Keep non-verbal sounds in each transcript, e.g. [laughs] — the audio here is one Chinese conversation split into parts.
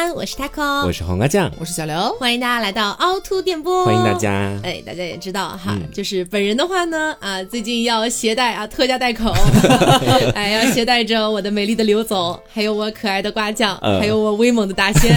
安，我是 taco，我是黄瓜酱，我是小刘，欢迎大家来到凹凸电波，欢迎大家。哎，大家也知道哈，就是本人的话呢，啊，最近要携带啊特价带口，[laughs] 哎，要携带着我的美丽的刘总，还有我可爱的瓜酱，还有我威猛的大仙，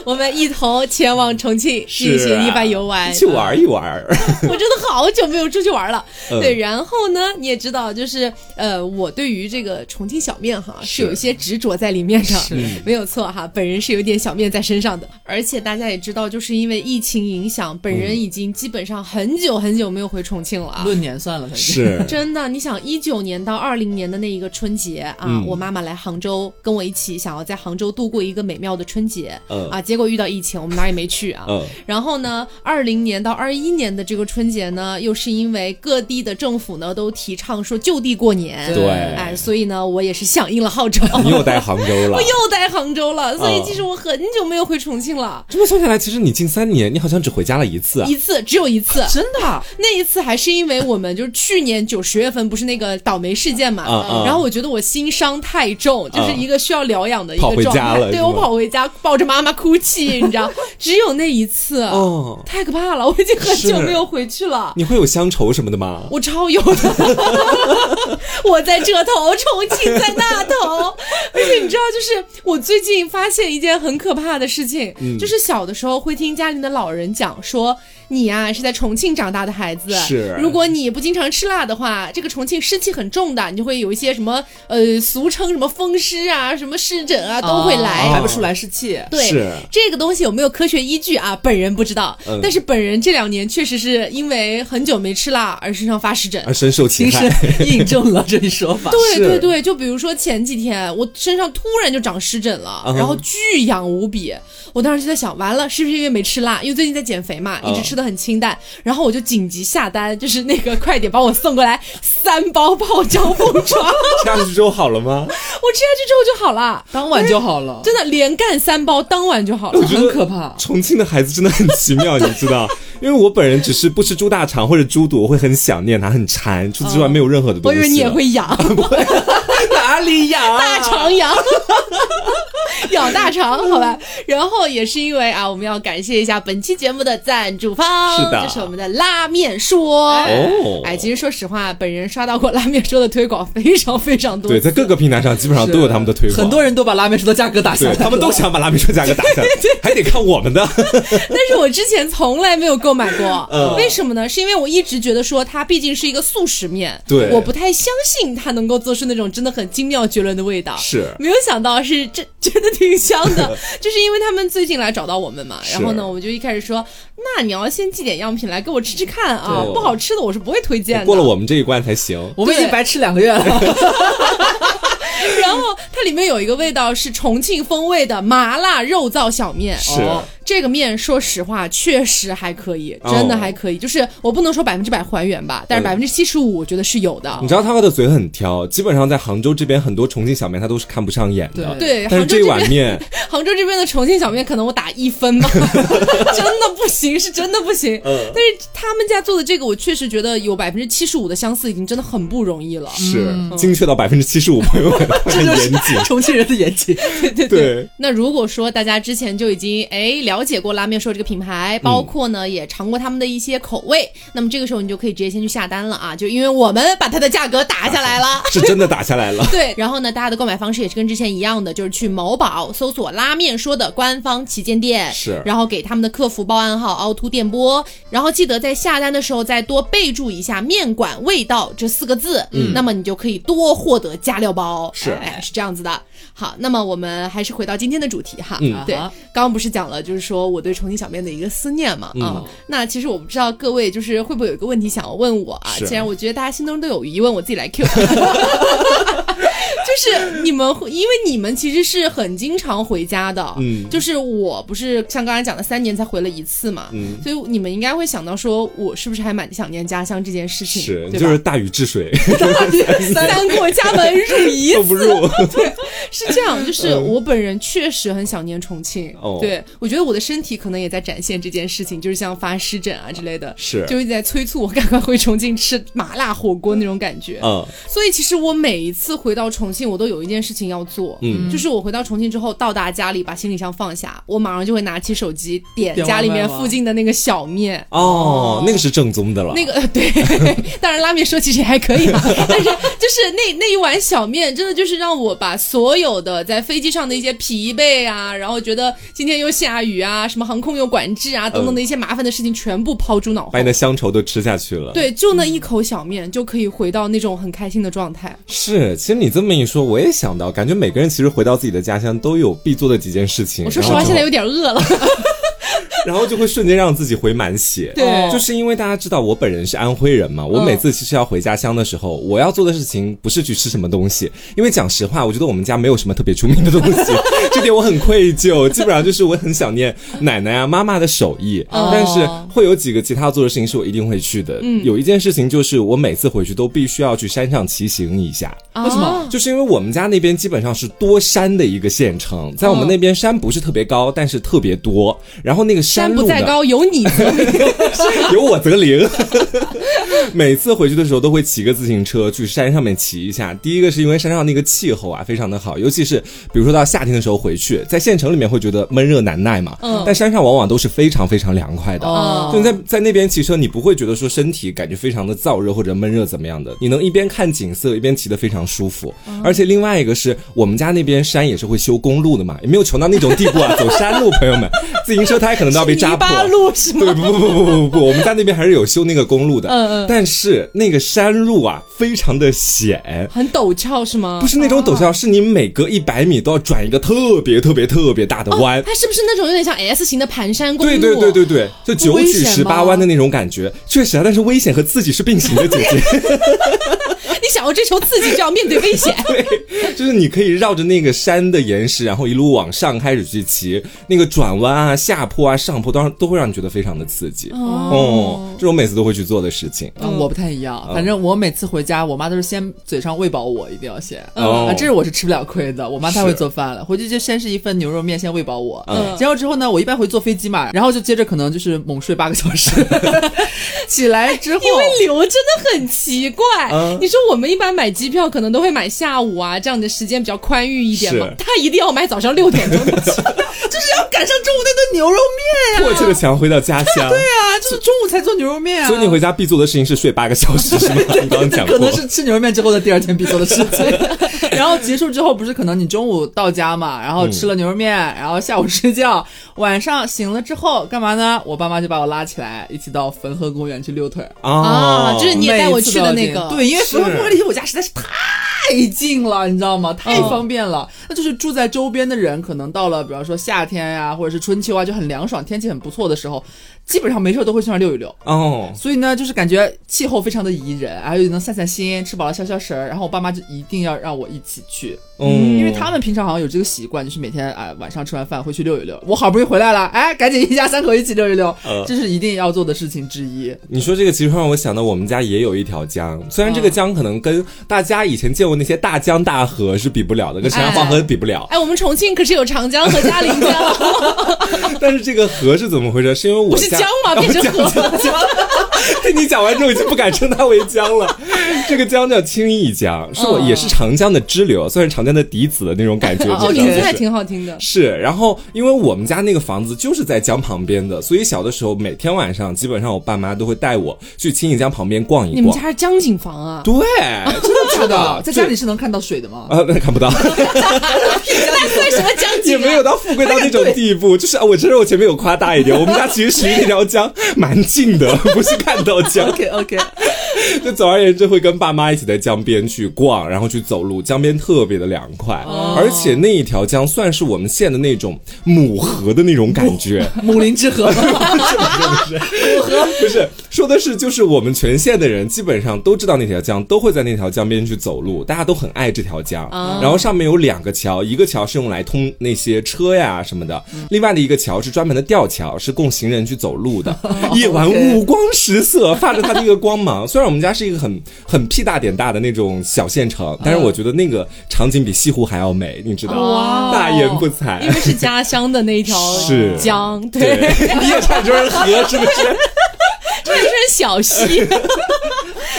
[laughs] 我们一同前往重庆进行一番游玩，去玩一玩。[laughs] 我真的好久没有出去玩了。对，然后呢，你也知道，就是呃，我对于这个重庆小面哈是有一些执着在里面的，没有错哈，本人是有点小面在身上的。而且大家也知道，就是因为疫情影响，本人已经基本上很久很久没有回重庆了啊。论年算了，是 [laughs] 真的。你想，一九年到二零年的那一个春节啊，我妈妈来杭州跟我一起，想要在杭州度过一个美妙的春节啊，结果遇到疫情，我们哪也没去啊。嗯。然后呢，二零年到二一年的这个春节呢，又是因为各地的政府呢都提倡说就地过年，对，哎，所以呢，我也是响应了号召，[laughs] 你又待杭州了，[laughs] 我又待杭州了，所以其实我很久没有回重庆了。这么算下来，其实你近三年，你好像只回家了一次，一次，只有一次，真的。那一次还是因为我们就是去年九十月份不是那个倒霉事件嘛，然后我觉得我心伤太重，就是一个需要疗养的一个状态，对我跑回家抱着妈妈哭泣，你知道，[laughs] 只有那一次，哦，太可怕了，我已经很久没有回去了。你会有乡愁什么的吗？我超有的，[laughs] 我在这头，重庆在那头，[laughs] 而且你知道，就是我最近发现一件很可怕的事情，就是小的时候会听家里的老人讲说。你呀是在重庆长大的孩子，是。如果你不经常吃辣的话，这个重庆湿气很重的，你就会有一些什么呃，俗称什么风湿啊，什么湿疹啊，都会来，排不出来湿气。对，这个东西有没有科学依据啊？本人不知道，但是本人这两年确实是因为很久没吃辣而身上发湿疹，而深受其害，印证了这一说法。[laughs] 对对对，就比如说前几天我身上突然就长湿疹了，然后巨痒无比，我当时就在想，完了是不是因为没吃辣？因为最近在减肥嘛，一直吃的。很清淡，然后我就紧急下单，就是那个快点帮我送过来三包泡椒凤爪。吃 [laughs] 下去之后好了吗？我吃下去之后就好了，当晚就好了，真的连干三包，当晚就好了，很可怕。重庆的孩子真的很奇妙，你知道？[laughs] 因为我本人只是不吃猪大肠或者猪肚，我会很想念它，很馋。除此之外没有任何的东西。我以为你也会痒，[laughs] 哪里痒？大肠痒。[laughs] 咬大肠，好吧。然后也是因为啊，我们要感谢一下本期节目的赞助方，是的，这是我们的拉面说。哦，哎，其实说实话，本人刷到过拉面说的推广非常非常多，对，在各个平台上基本上都有他们的推广。很多人都把拉面说的价格打下来，他们都想把拉面说价格打下 [laughs] 来，还得看我们的。[laughs] 但是我之前从来没有购买过，为什么呢？是因为我一直觉得说它毕竟是一个速食面，对，我不太相信它能够做出那种真的很精妙绝伦的味道。是，没有想到是真真的。挺香的，[laughs] 就是因为他们最近来找到我们嘛，然后呢，我们就一开始说，那你要先寄点样品来给我吃吃看啊，不好吃的我是不会推荐的，过了我们这一关才行，我们已经白吃两个月了。[laughs] [laughs] 然后它里面有一个味道是重庆风味的麻辣肉燥小面，是。这个面说实话确实还可以，真的还可以。就是我不能说百分之百还原吧，但是百分之七十五我觉得是有的。你知道他的嘴很挑，基本上在杭州这边很多重庆小面他都是看不上眼的。对，但是这碗面，[laughs] 杭州这边的重庆小面可能我打一分吧，[laughs] 真的不行，是真的不行。嗯，但是他们家做的这个，我确实觉得有百分之七十五的相似，已经真的很不容易了。是精确到百分之七十五，朋友们，[laughs] 很严谨，重庆人的严谨。对对对。那如果说大家之前就已经哎了解过拉面说这个品牌，包括呢也尝过他们的一些口味，那么这个时候你就可以直接先去下单了啊！就因为我们把它的价格打下来了，[laughs] 是真的打下来了。对，然后呢，大家的购买方式也是跟之前一样的，就是去某宝搜索“拉面说”的官方旗舰店，是，然后给他们的客服报暗号“凹凸电波”，然后记得在下单的时候再多备注一下“面馆味道”这四个字，嗯，那么你就可以多获得加料包。是，是这样子的。好，那么我们还是回到今天的主题哈。嗯，对，刚刚不是讲了，就是说我对重庆小面的一个思念嘛。啊，那其实我不知道各位就是会不会有一个问题想要问我啊？既然我觉得大家心中都有疑问，我自己来 Q。[laughs] 就是你们，因为你们其实是很经常回家的。嗯，就是我不是像刚才讲的三年才回了一次嘛。嗯，所以你们应该会想到说，我是不是还蛮想念家乡这件事情？是，就是大禹治水，[laughs] 三过家门入一次。[laughs] 不入。对，[laughs] 是这样，就是我本人确实很想念重庆。哦对我觉得我的身体可能也在展现这件事情，就是像发湿疹啊之类的，是就一直在催促我赶快回重庆吃麻辣火锅那种感觉。嗯，所以其实我每一次回到重庆，我都有一件事情要做，嗯就是我回到重庆之后，到达家里把行李箱放下，我马上就会拿起手机点点家里面附近的那个小面。哦，那个是正宗的了。那个呃 [laughs] 对，当然拉面说其实也还可以嘛，但是就是那那一碗小面，真的就是让我把所有的在飞机上的一些疲惫啊，然后觉得今天又下雨啊，什么航空又管制啊等等的一些麻烦的事情全部抛诸脑后把。你的乡愁都吃下去了。，对，就那一口小面就可以回到那种很开心的状态。是。其实你这么一说，我也想到，感觉每个人其实回到自己的家乡都有必做的几件事情。我说实话，现在有点饿了。然后就会瞬间让自己回满血。对嗯就是因为大家知道我本人是安徽人嘛，我每次其实要回家乡的时候，我要做的事情不是去吃什么东西，因为讲实话，我觉得我们家没有什么特别出名的东西，[laughs] 这点我很愧疚。基本上就是我很想念奶奶啊、妈妈的手艺，哦但是会有几个其他做的事情是我一定会去的。嗯有一件事情就是我每次回去都必须要去山上骑行一下。为什么啊就是因为我们家那边基本上是多山的一个县城，在我们那边山不是特别高，但是特别多。然后那个山，不在高，有你则灵。[laughs] 有我则灵。[laughs] 每次回去的时候都会骑个自行车去山上面骑一下。第一个是因为山上那个气候啊非常的好，尤其是比如说到夏天的时候回去，在县城里面会觉得闷热难耐嘛，嗯但山上往往都是非常非常凉快的。哦就你在在那边骑车，你不会觉得说身体感觉非常的燥热或者闷热怎么样的，你能一边看景色一边骑得非常舒服。而且另外一个是我们家那边山也是会修公路的嘛，也没有穷到那种地步啊，走山路，朋友们，自行车胎可能都要被扎破。路是吗？对，不不不不不不，我们家那边还是有修那个公路的，嗯嗯但是那个山路啊，非常的险。很陡峭是吗？不是那种陡峭，是你每隔一百米都要转一个特别特别特别大的弯。它是不是那种有点像 S 型的盘山公路？对对对对对，就九曲十八弯的那种感觉，确实啊，但是危险和刺激是并行的，姐姐。[laughs] 你想要追求刺激，就要面对危险。[laughs] 对，就是你可以绕着那个山的岩石，然后一路往上开始去骑，那个转弯啊、下坡啊、上坡，当然都会让你觉得非常的刺激。哦，这是我每次都会去做的事情。嗯，我不太一样，反正我每次回家，我妈都是先嘴上喂饱我，一定要先。哦啊，这是我是吃不了亏的，我妈太会做饭了，回去就先是一份牛肉面，先喂饱我，嗯然后之后呢，我一般会坐飞机嘛，然后就接着可能就是猛睡八个小时，[laughs] 起来之后，因为流真的很奇怪，嗯你说我们一般买机票可能都会买下午啊，这样的时间比较宽裕一点嘛。他一定要买早上六点钟的机，就是要赶上中午那顿牛肉面呀、迫切的想要回到家乡。对对啊，就是中午才做牛肉面啊。所以你回家必做的事情是睡八个小时，是吗？[laughs] 你刚刚讲过可能。是吃牛肉面之后的第二天必做的事情。[laughs] 然后结束之后，不是可能你中午到家嘛，然后吃了牛肉面，然后下午睡觉，晚上醒了之后干嘛呢？我爸妈就把我拉起来，一起到汾河公园去遛腿儿。啊就是你也带我去的那个对，因为汾河公园离我家实在是太近了，你知道吗？太方便了。那就是住在周边的人，可能到了比方说夏天呀、或者是春秋啊，就很凉爽，天气很不错的时候，基本上没事都会去那儿溜一溜。哦，所以呢，就是感觉气候非常的宜人，然后又能散散心，吃饱了消消食儿。然后我爸妈就一定要让我一起去，嗯，因为他们平常好像有这个习惯，就是每天哎晚上吃完饭会去溜一溜。我好不容易回来了，哎，赶紧一家三口一起溜一溜，呃这是一定要做的事情之一。你说这个其实让我想到我们家也有一条江，虽然这个江可能跟大家以前见过那些大江大河是比不了的，跟长江黄河比不了，哎，我们重庆可是有长江和嘉陵江，[laughs] 但是这个河是怎么回事？是因为我家不是江吗？变成河了。听 [laughs] 你讲完之后，已经不敢称它为江了。这个江叫青弋江，是我嗯也是长江的支流，算是长江的嫡子的那种感觉。哦这这个就是名字还挺好听的。是，然后因为我们家那个房子就是在江旁边的，所以小的时候每天晚上基本上我爸妈都会带我去青弋江旁边逛一逛。你们家是江景房啊？对，[laughs] 真的是的，[laughs] 在家里是能看到水的吗？啊，那看不到，那算什么江景、没有到富贵到那种地步。就是啊，我承认我前面有夸大一点，我们家其实离那条江蛮近的，不是看到江。OK OK，[laughs] 就总而言之，会跟爸妈一起在江边去逛，然后去走路，江边特别的凉快，而且那一条江算是我们县的那种母河的那种感觉。母林之河，[laughs] 不是，不是，说的是就是我们全县的人基本上都知道那条江，都会在那条江边去走路，大家都很爱这条江。啊然后上面有两个桥，一个桥是用来通那些车呀什么的，另外的一个桥是专门的吊桥，是供行人去走路的。夜晚五光十色，发着它的一个光芒。[laughs] 虽然我们家是一个很很屁大点大的那种小县城，但是我觉得那个场景比西湖还要美，你知道吗？哇大言不惭因。为是家乡的那一条是江，对，对，你也唱成河是不是？[laughs] 这是小溪。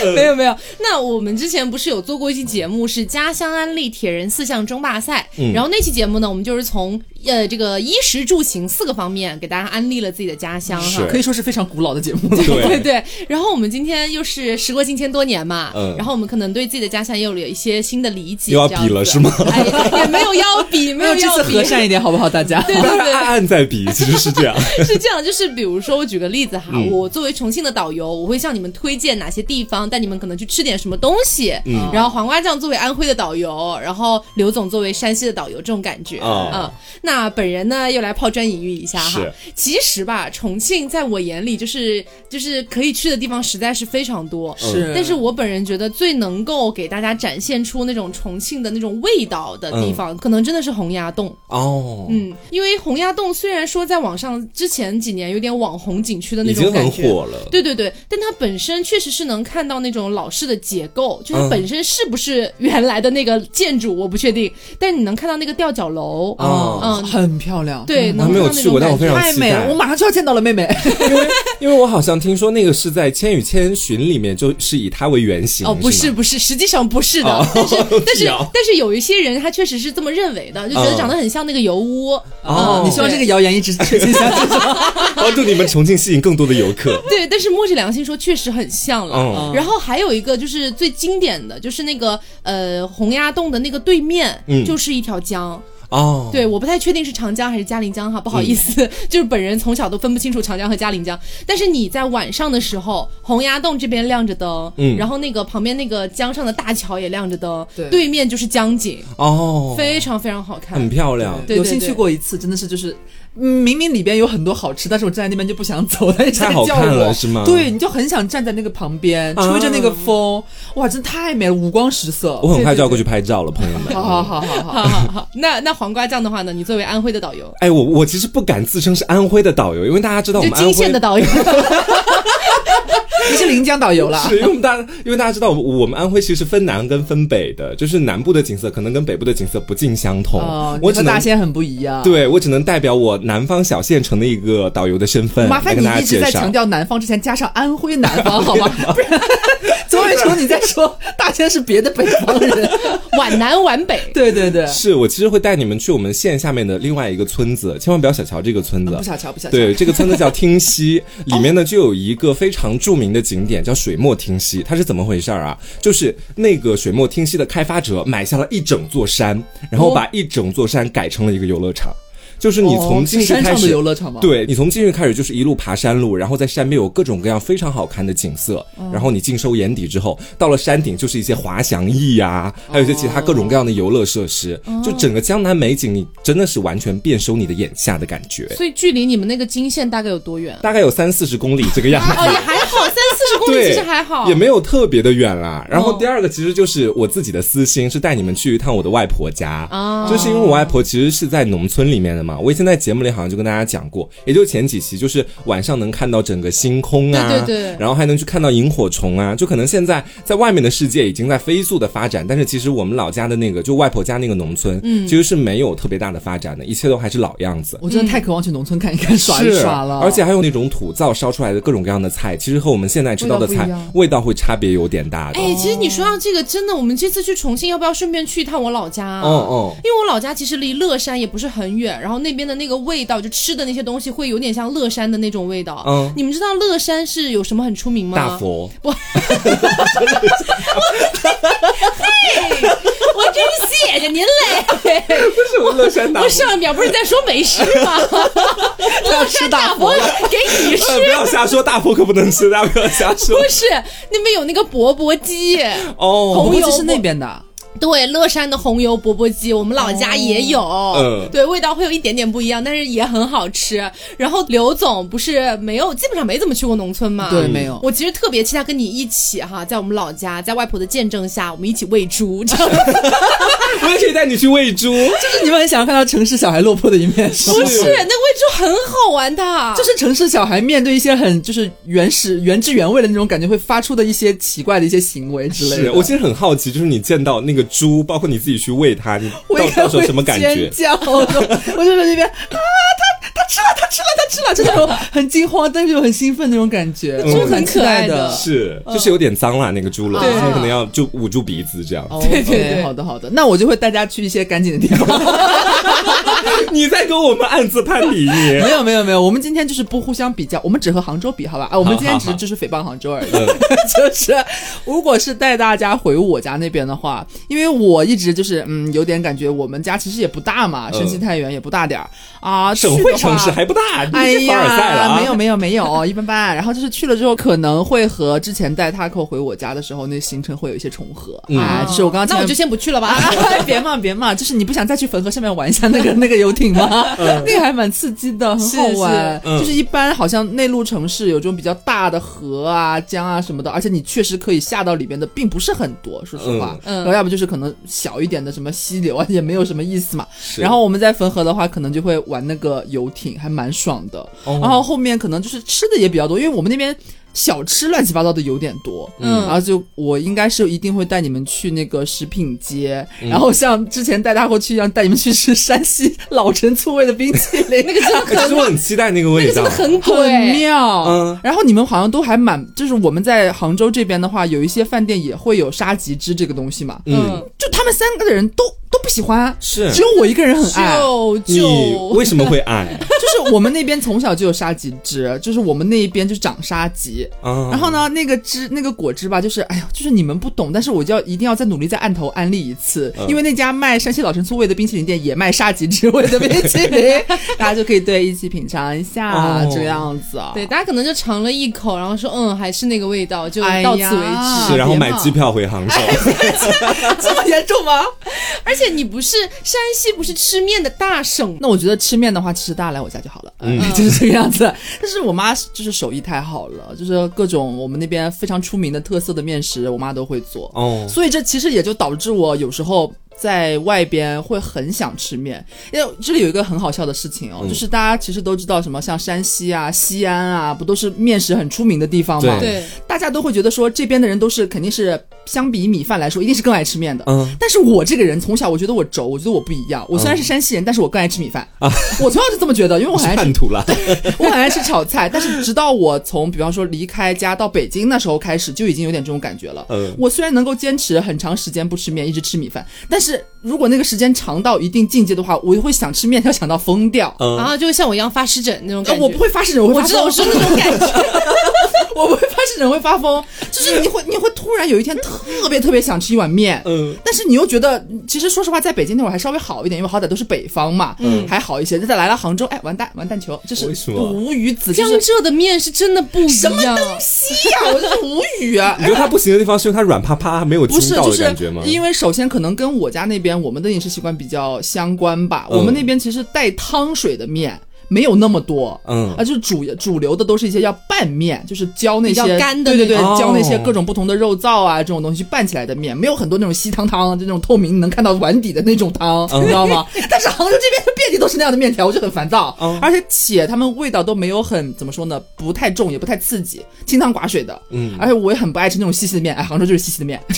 [laughs] 没有没有，那我们之前不是有做过一期节目，是家乡安利铁人四项争霸赛，嗯然后那期节目呢，我们就是从呃这个衣食住行四个方面给大家安利了自己的家乡哈是。可以说是非常古老的节目了。对对对，然后我们今天又是时过境迁多年嘛，嗯然后我们可能对自己的家乡也有了一些新的理解，又要这样比了是吗？哎，也没有要比，没 [laughs] 没有要比，次和善一点好不好？大家对对对，[laughs] 暗暗在比，其实是这样。是这样，就是比如说，我举个例子哈，嗯我作为重庆的导游，我会向你们推荐哪些地方，带你们可能去吃点什么东西。嗯然后黄瓜酱作为安徽的导游，然后刘总作为山西的导游，这种感觉。哦嗯，那本人呢又来抛砖引玉一下哈是。其实吧，重庆在我眼里就是就是可以去的地方实在是非常多。是，但是我本人觉得最能够给大家展现出那种重庆的那种味道的地方，可能真的是洪崖洞。哦，嗯，因为洪崖洞虽然说在网上之前几年有点网红景区的那已经很种感觉，火了。对对对，但它本身确实是能看到那种老式的结构，就是嗯本身是不是原来的那个建筑我不确定，但你能看到那个吊脚楼，哦嗯，很漂亮，对，嗯能我还没有看到那去过但我种感觉非常期待太美了，我马上就要见到了妹妹。[laughs] 因为因为我好像听说那个是在《千与千寻》里面，就是以它为原型。哦，不是不是，实际上不是的，哦但是但是但是有一些人他确实是这么认为的，就觉得嗯长得很像那个油屋。哦你希望这个谣言一直确信下去？[laughs] 帮助你们重庆吸引更多的游客。对，但是摸着良心说，确实很像了。嗯然后还有一个就是最经典的，就是那个呃洪崖洞的那个对面，嗯就是一条江。哦，对，我不太确定是长江还是嘉陵江哈，不好意思，[laughs] 就是本人从小都分不清楚长江和嘉陵江。但是你在晚上的时候，洪崖洞这边亮着灯，嗯然后那个旁边那个江上的大桥也亮着灯，对面就是江景，哦，非常非常好看很。漂亮。对对有幸去过一次，真的是就是。嗯明明里边有很多好吃，但是我站在那边就不想走，他一直在叫太好看了我，是吗？对，你就很想站在那个旁边，啊。吹着那个风，哇，真太美了，五光十色。我很快就要过去拍照了，朋友们。好好好好好，好好好，那那黄瓜酱的话呢？你作为安徽的导游，哎，我我其实不敢自称是安徽的导游，因为大家知道我就们安徽金县的导游，[laughs] 你是临江导游啦。[laughs] 是因为我们大家，因为大家知道，我们安徽其实是分南跟分北的，就是南部的景色可能跟北部的景色不尽相同。哦，我只能你和大仙很不一样。，对我只能代表我南方小县城的一个导游的身份麻烦你一直在强。调南方之前加上安徽南方好吗？[laughs] 不然总有一种你在说大仙是别的北方人。皖南皖北。对对对，是我其实会带你们去我们县下面的另外一个村子，千万不要小瞧这个村子。不小瞧不小瞧。对，这个村子叫听溪，里面呢就有一个非常著名的景点叫水墨汀溪。它是怎么回事儿啊？就是那个水墨汀溪的开发者买下了一整座山，然后把一整座山改成了一个游乐场。就是你从进去开始，哦是山上的游乐场吗？，对你从进去开始就是一路爬山路，然后在山边有各种各样非常好看的景色，然后你尽收眼底之后，到了山顶就是一些滑翔翼呀、还有一些其他各种各样的游乐设施，就整个江南美景，你真的是完全遍收你的眼下的感觉。所以距离你们那个金县大概有多远？大概有三四十公里这个样子。哦，也还好，三四十公里，其实还好，也没有特别的远啦。然后哦第二个其实就是我自己的私心，是带你们去一趟我的外婆家。啊就是因为我外婆其实是在农村里面的嘛，我以前在节目里好像就跟大家讲过，也就前几期，就是晚上能看到整个星空啊，对对对然后还能去看到萤火虫啊，就可能现在在外面的世界已经在飞速的发展，但是其实我们老家的那个就外婆家那个农村，嗯，其实是没有特别大的发展的，一切都还是老样子。我真的太渴望去农村看一看、耍一耍了。而且还有那种土灶烧出来的各种各样的菜，其实和我们现在吃到的菜味道会差别有点大的。哎，其实你说到这个，真的，我们这次去重庆，要不要顺便去一趟我老家啊？哦哦因为我老家其实离乐山也不是很远，然后那边的那个味道，就吃的那些东西，会有点像乐山的那种味道。嗯你们知道乐山是有什么很出名吗？大佛，[laughs] 我真是谢谢您嘞！[laughs] 不是我乐山大我上一秒不是在说美食吗？[laughs] 乐山大佛给你吃。呃不要瞎说，大佛可不能吃，大家不要瞎说不是，那边有那个钵钵鸡，哦。红油是那边的。对，乐山的红油钵钵鸡，我们老家也有，嗯对，味道会有一点点不一样，但是也很好吃。然后刘总不是没有，基本上没怎么去过农村嘛，对，没有。我其实特别期待跟你一起哈，在我们老家，在外婆的见证下，我们一起喂猪，这样 [laughs] 我也可以带你去喂猪。[laughs] 就是你们很想要看到城市小孩落魄的一面，是 [laughs] 不是那个喂猪很好玩的，就是城市小孩面对一些很就是原始原汁原味的那种感觉，会发出的一些奇怪的一些行为之类的。是我其实很好奇，就是你见到那个猪，包括你自己去喂它，你我到到时候什么感觉尖？叫，[laughs] 我就在那边啊，他他吃了，他吃了，他吃了，就那种 [laughs] 很惊慌，但是又很兴奋那种感觉，嗯就很可爱的是，就是有点脏了，那个猪笼，对所以可能要就捂住鼻子这样。哦对对对好的好的，那我就会带大家去一些干净的地方。[laughs] [laughs] 你在跟我们暗自攀比。没有没有没有，我们今天就是不互相比较，我们只和杭州比，好吧？啊，我们今天只是就是诽谤杭州而已。嗯就是如果是带大家回我家那边的话，因为我一直就是嗯有点感觉我们家其实也不大嘛，嗯山西太原也不大点儿啊，省会城市还不大，你哎是凡尔赛了呀，啊！没有没有没有，[laughs] 一般般。然后就是去了之后，可能会和之前带 Taco 回我家的时候，那行程会有一些重合。嗯哎，就是我刚刚那我就先不去了吧。啊，[laughs] 别嘛别嘛，就是你不想再去汾河上面玩一下那个那个游艇吗？[laughs] 那个还蛮刺激的，很好玩。是嗯就是一般好像内陆城市有这种比较大的河啊、江啊什么的，而且你确实可以下到里边的并不是很多，说实话。然后要不就是可能小一点的什么溪流啊，也没有什么意思嘛。然后我们在汾河的话，可能就会玩那个游艇，还蛮爽的。哦然后后面可能就是吃的也比较多，因为我们那边。小吃乱七八糟的有点多，嗯。然后就我应该是一定会带你们去那个食品街，嗯。然后像之前带大过去一样，带你们去吃山西老陈醋味的冰淇淋，[laughs] 那个真的很其实我很期待那个味道。很很贵，妙。嗯。然后你们好像都还蛮，就是我们在杭州这边的话，有一些饭店也会有沙棘汁这个东西嘛，嗯，就他们三个的人都都不喜欢，是。只有我一个人很爱。就你就为什么会爱？[laughs] 就是我们那边从小就有沙棘汁，就是我们那一边就长沙棘。啊？然后呢，那个汁那个果汁吧，就是哎呀，就是你们不懂，但是我就要一定要再努力再按头安利一次，嗯因为那家卖山西老陈醋味的冰淇淋店也卖沙棘汁味的冰淇淋，[laughs] 大家就可以对一起品尝一下、哦这个样子啊。对，大家可能就尝了一口，然后说嗯，还是那个味道，就到此为止。是，然后买机票回杭州。这么严重吗？[laughs] 而且你不是山西，不是吃面的大省？那我觉得吃面的话，其实大家来我家就好了，嗯嗯，[laughs] 就是这个样子。但是我妈就是手艺太好了，就是各种我们那边非常出名的特色的面食，我妈都会做。哦，所以这其实也就导致我有时候在外边会很想吃面。因为这里有一个很好笑的事情哦，嗯就是大家其实都知道什么像山西啊、西安啊，不都是面食很出名的地方吗？对对，大家都会觉得说这边的人都是肯定是相比米饭来说，一定是更爱吃面的。嗯，但是我这个人从小我觉得我轴，我觉得我不一样。我虽然是山西人，但是我更爱吃米饭啊。我从小就这么觉得，因为我很爱吃 [laughs] 叛徒了。[laughs] 我很爱吃炒菜，但是直到我从比方说离开家到北京那时候开始，就已经有点这种感觉了。嗯我虽然能够坚持很长时间不吃面，一直吃米饭，但是如果那个时间长到一定境界的话，我就会想吃面条想到疯掉。嗯然后就像我一样发湿疹那种呃感觉。我不会发湿疹，我会发我知道，我说的那种感觉。[laughs] 我不会发湿疹，会发疯，就是你会你会突然有一天特别特别想吃一碗面，嗯，但是你又觉得，其实说实话，在北京那会儿还稍微好一点，因为好歹都是北方嘛，嗯，还好一些。再来了杭州，哎，完蛋完蛋球，就是为什么无语子，江浙的面是真的不一样什么东，西呀，我就是无语啊。你觉得它不行的地方是因为它软趴趴，没有不是，筋道就是的感觉吗？因为首先可能跟我家那边我们的饮食习惯比较相关吧。嗯我们那边其实带汤水的面没有那么多，嗯。啊，就是主主流的都是一些要拌面，就是浇那些干的对对对，浇那些哦各种不同的肉燥啊这种东西拌起来的面，没有很多那种稀汤汤，就那种透明能看到碗底的那种汤，嗯。你知道吗？[laughs] 但是杭州这边遍地都是那样的面条，我就很烦躁，嗯而且且他们味道都没有很怎么说呢，不太重也不太刺激，清汤寡水的，嗯。而且我也很不爱吃那种细细的面，哎，杭州就是细细的面，[laughs]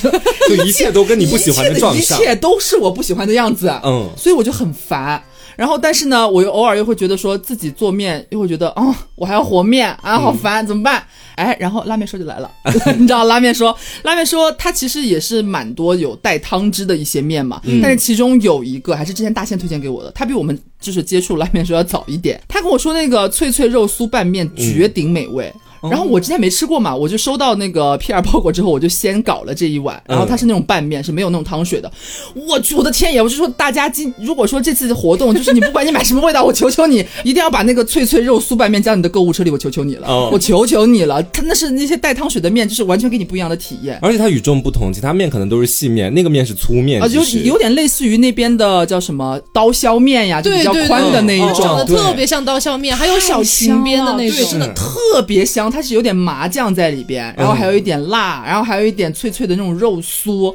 就一切都跟你不喜欢的撞上 [laughs] 一。切都是我不喜欢的样子，嗯。所以我就很烦。然后，但是呢，我又偶尔又会觉得说自己做面，又会觉得，哦，我还要和面啊，好烦，怎么办？哎，然后拉面说就来了，[laughs] 你知道拉面说，拉面说它其实也是蛮多有带汤汁的一些面嘛，但是其中有一个还是之前大仙推荐给我的，他比我们就是接触拉面说要早一点，他跟我说那个脆脆肉酥拌面绝顶美味。然后我之前没吃过嘛，我就收到那个 PR 包裹之后，我就先搞了这一碗，然后它是那种拌面，是没有那种汤水的。我去，我的天爷！我就说大家今如果说这次活动就是你不管你买什么味道，我求求你一定要把那个脆脆肉酥拌面加你的购物车里，我求求你了，哦我求求你了。它那是那些带汤水的面，就是完全给你不一样的体验。而且它与众不同，其他面可能都是细面，那个面是粗面，啊，就是有点类似于那边的叫什么刀削面呀，就比较宽的那一对种，长得特别像刀削面，还有小裙边的那种，真。的特别香，它是有点麻酱在里边，然后还有一点辣，然后还有一点脆脆的那种肉酥，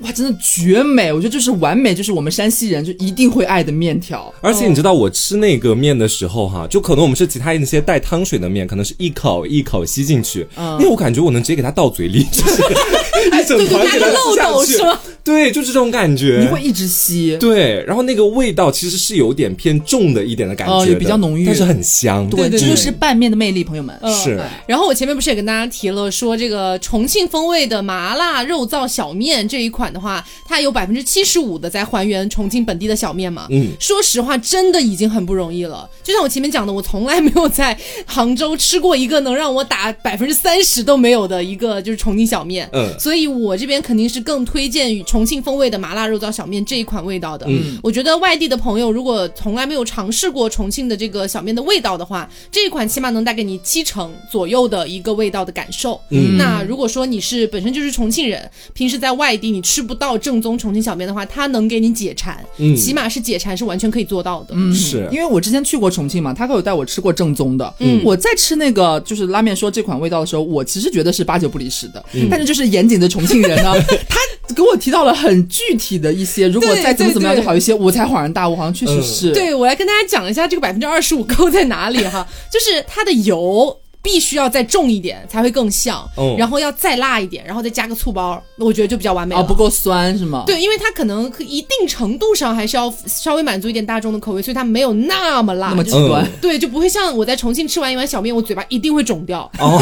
哇，真的绝美！我觉得就是完美，就是我们山西人就一定会爱的面条。而且你知道我吃那个面的时候哈，就可能我们是其他那些带汤水的面，可能是一口一口吸进去，嗯因为我感觉我能直接给它倒嘴里，就是 [laughs] 一整团给它漏斗是吗？对，就是这种感觉。你会一直吸，对，然后那个味道其实是有点偏重的一点的感觉的，哦也比较浓郁但是很香。对这就是拌面的魅力，朋友们。嗯是然后我前面不是也跟大家提了，说这个重庆风味的麻辣肉燥小面这一款的话，它有百分之七十五的在还原重庆本地的小面嘛。嗯说实话，真的已经很不容易了。就像我前面讲的，我从来没有在杭州吃过一个能让我打百分之三十都没有的一个就是重庆小面。嗯所以我这边肯定是更推荐于重庆风味的麻辣肉燥小面这一款味道的。嗯我觉得外地的朋友如果从来没有尝试过重庆的这个小面的味道的话，这一款起码能带给你七成左右的一个味道的感受。嗯那如果说你是本身就是重庆人，平时在外地你吃不到正宗重庆小面的话，它能给你解馋，嗯起码是解馋是完全可以做到的。嗯，是因为我之前去过重庆嘛，他可有带我吃过正宗的。嗯我在吃那个就是拉面说这款味道的时候，我其实觉得是八九不离十的。嗯但是就是严谨的重庆人呢，[laughs] 他给我提到了很具体的一些，如果再怎么怎么样就好一些，我才恍然大悟，好像确实嗯是。对，我来跟大家讲一下这个百分之二十五高在哪里哈，就是它的油。必须要再重一点才会更像，嗯然后要再辣一点，然后再加个醋包，我觉得就比较完美了。啊，不够酸是吗？，对，因为它可能一定程度上还是要稍微满足一点大众的口味，所以它没有那么辣，那么就是极端。嗯对，就不会像我在重庆吃完一碗小面，我嘴巴一定会肿掉。哦，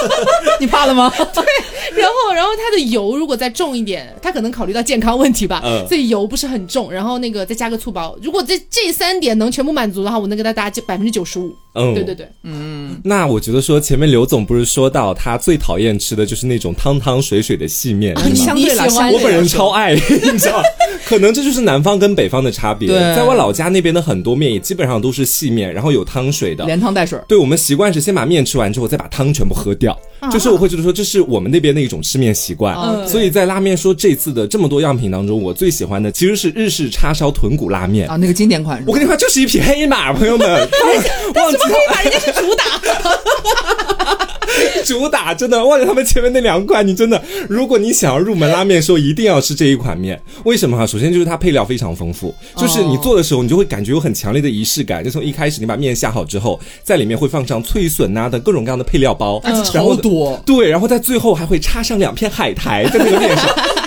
[laughs] 你怕了吗？对然后，然后它的油如果再重一点，它可能考虑到健康问题吧，嗯所以油不是很重。然后那个再加个醋包，如果这这三点能全部满足的话，我能给它打百分之九十五。嗯，对对对，嗯那我觉得说前面刘总不是说到他最讨厌吃的就是那种汤汤水水的细面，是吗？相对来说，我本人超爱，[laughs] 你知道，[laughs] 可能这就是南方跟北方的差别。对在我老家那边的很多面也基本上都是细面，然后有汤水的。连汤带水。对我们习惯是先把面吃完之后，再把汤全部喝掉，就是我会觉得说这是我们那边的一种吃面习惯。嗯所以在拉面说这次的这么多样品当中，我最喜欢的其实是日式叉烧豚骨拉面。啊，那个经典款我跟你说，就是一匹黑马，朋友们，[laughs] 忘记什么黑马？人家是主打。主打真的忘记他们前面那两款，你真的，如果你想要入门拉面的时候，一定要吃这一款面。为什么哈？首先就是它配料非常丰富，就是你做的时候，你就会感觉有很强烈的仪式感。就从一开始你把面下好之后，在里面会放上脆笋呐、的各种各样的配料包，而且然后超多对，然后在最后还会插上两片海苔在那个面上，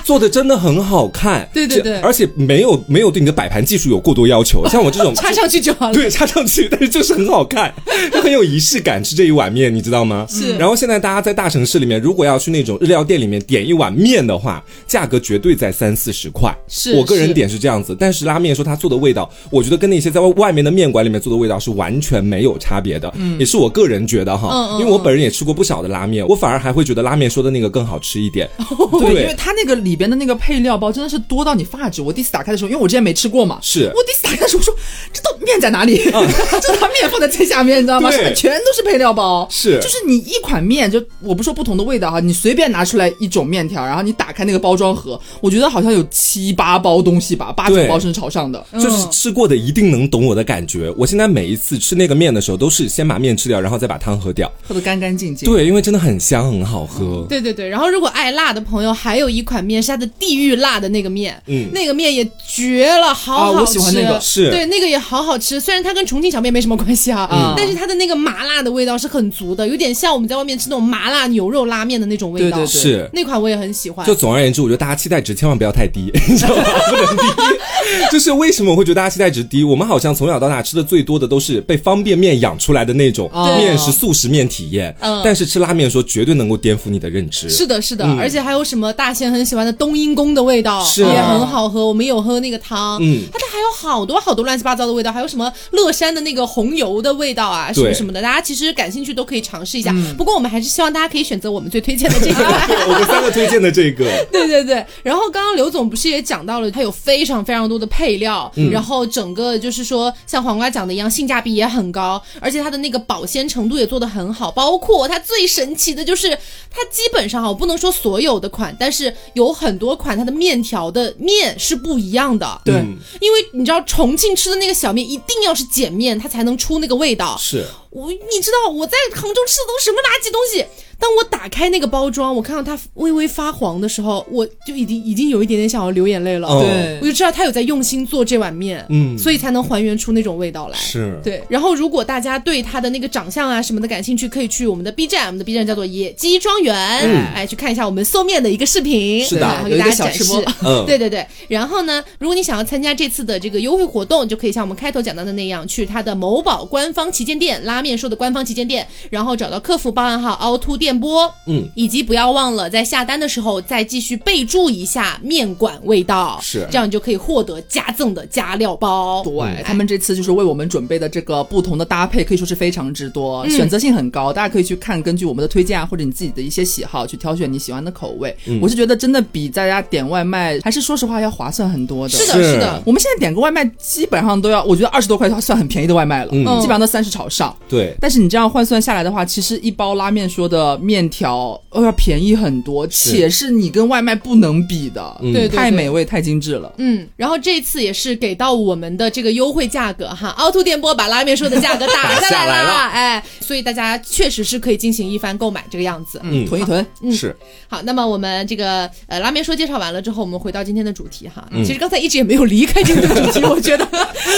做的真的很好看。对对对而且没有没有对你的摆盘技术有过多要求，[laughs] 像我这种插上去就好了。对，插上去，但是就是很好看，[laughs] 就很有仪式感。吃这一碗面，你知道吗？是然后现在大家在大城市里面，如果要去那种日料店里面点一碗面的话，价格绝对在三四十块。是我个人点是这样子，但是拉面说它做的味道，我觉得跟那些在外外面的面馆里面做的味道是完全没有差别的。嗯也是我个人觉得哈，嗯嗯因为我本人也吃过不少的拉面，我反而还会觉得拉面说的那个更好吃一点。[laughs] 对，因为它那个里边的那个配料包真的是多到你发指。我第一次打开的时候，因为我之前没吃过嘛，是我第一次打开的时候我说这道面在哪里？[laughs] 这道面放在最下面，你知道吗？上面全都是配料包。是就是你一款面，就我不说不同的味道哈，你随便拿出来一种面条，然后你打开那个包装盒，我觉得好像有七八包东西吧，八九包甚至朝上的。就是吃过的一定能懂我的感觉。我现在每一次吃那个面的时候，都是先把面吃掉，然后再把汤喝掉。喝得干干净净。对，因为真的很香，很好喝。对对对，然后如果爱辣的朋友，还有一款面是它的地狱辣的那个面，嗯那个面也绝了，好好吃。啊我喜欢那个是对，那个也好好吃。虽然它跟重庆小面没什么关系啊，嗯但是它的那个麻辣的味道是很足的，有点像我们在外面吃那种麻辣牛肉拉面的那种味道。对对对是。那款我也很喜欢。就总而言之，我觉得大家期待值千万不要太低，[laughs] 你知道吗？不能低。[laughs] 就是为什么我会觉得大家期待值低？我们好像从小到大吃的最多的都是被方便面养出来的那种哦面食速食面体验，嗯但是吃拉面说绝对能够颠覆你的认知。是的，是的，嗯而且还有什么大仙很喜欢的冬阴功的味道，是也很好喝。我们有喝那个汤，嗯它的还有好多好多乱七八糟的味道，还有什么乐山的那个红油的味道啊，什么什么的，大家其实感兴趣都可以尝试一下。不过我们还是希望大家可以选择我们最推荐的这个。[laughs] 我们三个推荐的这个，对对对，然后刚刚刘总不是也讲到了，他有非常非常多的配料，嗯。然后整个就是说像黄瓜讲的一样，性价比也很高，而且它的那个保鲜程度也做得很好，包括它最神奇的就是它基本上哈，我不能说所有的款，但是有很多款它的面条的面是不一样的，对嗯因为你知道重庆吃的那个小面一定要是碱面，它才能出那个味道，是我你知道我在杭州吃的都什么垃圾东西？当我打开那个包装，我看到它微微发黄的时候，我就已经已经有一点点想要流眼泪了。哦对我就知道他有在用心做这碗面，嗯所以才能还原出那种味道来。是，对，然后如果大家对他的那个长相啊什么的感兴趣，可以去我们的 B 站，我们的 B 站叫做野鸡庄园，哎，去看一下我们搜面的一个视频，是的然后给大家展示。[laughs] 嗯，对对对，然后呢，如果你想要参加这次的这个优惠活动，就可以像我们开头讲到的那样，去他的某宝官方旗舰店拉面说的官方旗舰店，然后找到客服报暗号凹凸电波，嗯，以及不要忘了在下单的时候再继续备注一下面馆味道，是。这样你就可以获得加赠的加料包。对。他们这次就是为我们准备的这个不同的搭配，可以说是非常之多，选择性很高，大家可以去看，根据我们的推荐啊，或者你自己的一些喜好去挑选你喜欢的口味。我是觉得真的比在家点外卖，还是说实话要划算很多的。是的，是。是的，我们现在点个外卖，基本上都要，我觉得二十多块算很便宜的外卖了，嗯。基本上都三十朝上。对，但是你这样换算下来的话，其实一包拉面说的面条哦要便宜很多，且是你跟外卖不能比的，嗯。对太美味太精致了。嗯，然后这次也是给到我们的这个优惠价格哈，凹凸电波把拉面说的价格打下来了。哎，所以大家确实是可以进行一番购买这个样子。嗯。囤一囤，是，好，那么我们这个呃拉面说介绍完了之后，我们回到今天的主题哈。其实刚才一直也没有离开今天的主题，我觉得。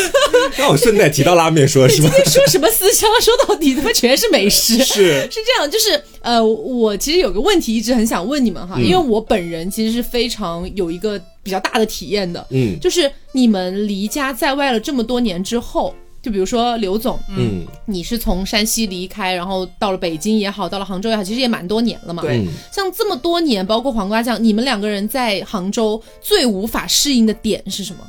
[laughs] 刚好顺带提到拉面说是吧？[laughs] 说什么思乡，说到底他妈全是美食。[laughs] 是是这样，就是呃，我其实有个问题一直很想问你们哈，因为我本人其实是非常有一个比较大的体验的，嗯就是你们离家在外了这么多年之后。就比如说刘总，嗯你是从山西离开，然后到了北京也好，到了杭州也好，其实也蛮多年了嘛。对嗯，像这么多年，包括黄瓜酱，你们两个人在杭州最无法适应的点是什么？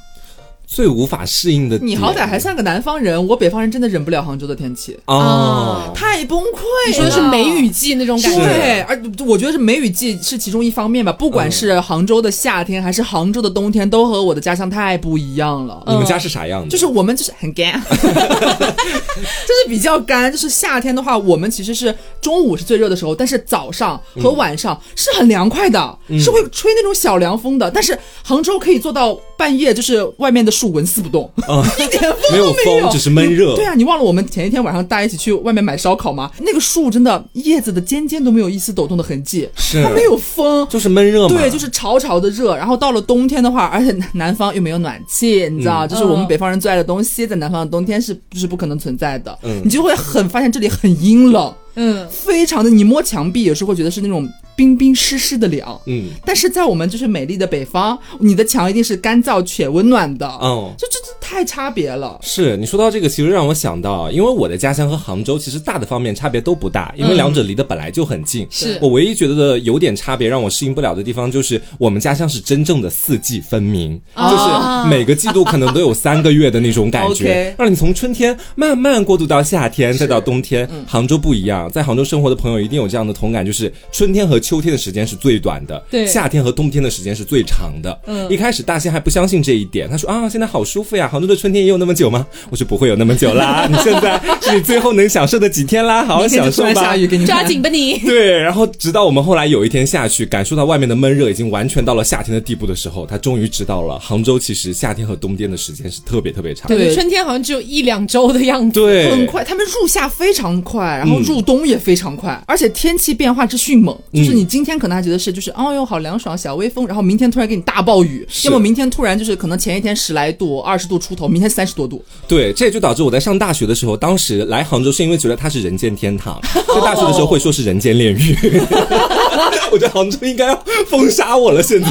最无法适应的，你好歹还算个南方人，我北方人真的忍不了杭州的天气，哦，太崩溃了。你说的是梅雨季那种感觉？对，而我觉得是梅雨季是其中一方面吧。不管是杭州的夏天还是杭州的冬天，都和我的家乡太不一样了。你们家是啥样的？就是我们就是很干，[laughs] 就是比较干。就是夏天的话，我们其实是中午是最热的时候，但是早上和晚上是很凉快的，是会吹那种小凉风的。但是杭州可以做到半夜就是外面的树纹丝不动，[laughs] 一点风没有都没有，风，只是闷热。对啊，你忘了我们前一天晚上大家一起去外面买烧烤吗？那个树真的叶子的尖尖都没有一丝抖动的痕迹，是它没有风。就是闷热嘛。对，就是潮潮的热，然后到了冬天的话，而且南方又没有暖气，你知道，就是我们北方人最爱的东西，在南方的冬天是不是不可能存在的？嗯你就会很发现这里很阴冷，嗯，非常的，你摸墙壁有时候会觉得是那种冰冰湿湿的凉。嗯，但是在我们就是美丽的北方，你的墙一定是干燥且温暖的，哦。这这这太差别了。是你说到这个，其实让我想到，因为我的家乡和杭州其实大的方面差别都不大，因为两者离得本来就很近。是我唯一觉得的有点差别让我适应不了的地方，就是我们家乡是真正的四季分明，哦就是每个季度可能都有三个月的那种感觉 [laughs] 让你从春天慢慢过渡到夏天，再到冬天。杭州不一样，在杭州生活的朋友一定有这样的同感，就是春天和秋天的时间是最短的，对夏天和冬天的时间是最长的。嗯一开始大仙还不相信这一点，他说啊，现在好舒服呀，杭州的春天也有那么久吗？我说不会有那么久啦，[laughs] [laughs] 你现在是你最后能享受的几天啦，好好享受吧下。雨给你抓紧吧你。[laughs] 对，然后直到我们后来有一天下去，感受到外面的闷热已经完全到了夏天的地步的时候，他终于知道了杭州其实夏天和冬天的时间是特别特别长的。对春天好像只有一两周的样子。对，很快，他们入夏非常快，然后嗯入冬也非常快，而且天气变化之迅猛，就是你今天可能还觉得是就是哦哟好凉爽小微风，然后明天突然给你大暴雨，要么明天突然就是可能前一天十来度二十度出头，明天三十多度，对，这也就导致我在上大学的时候，当时来杭州是因为觉得它是人间天堂，[laughs] 在大学的时候会说是人间炼狱。[laughs] 我觉得杭州应该要封杀我了，现在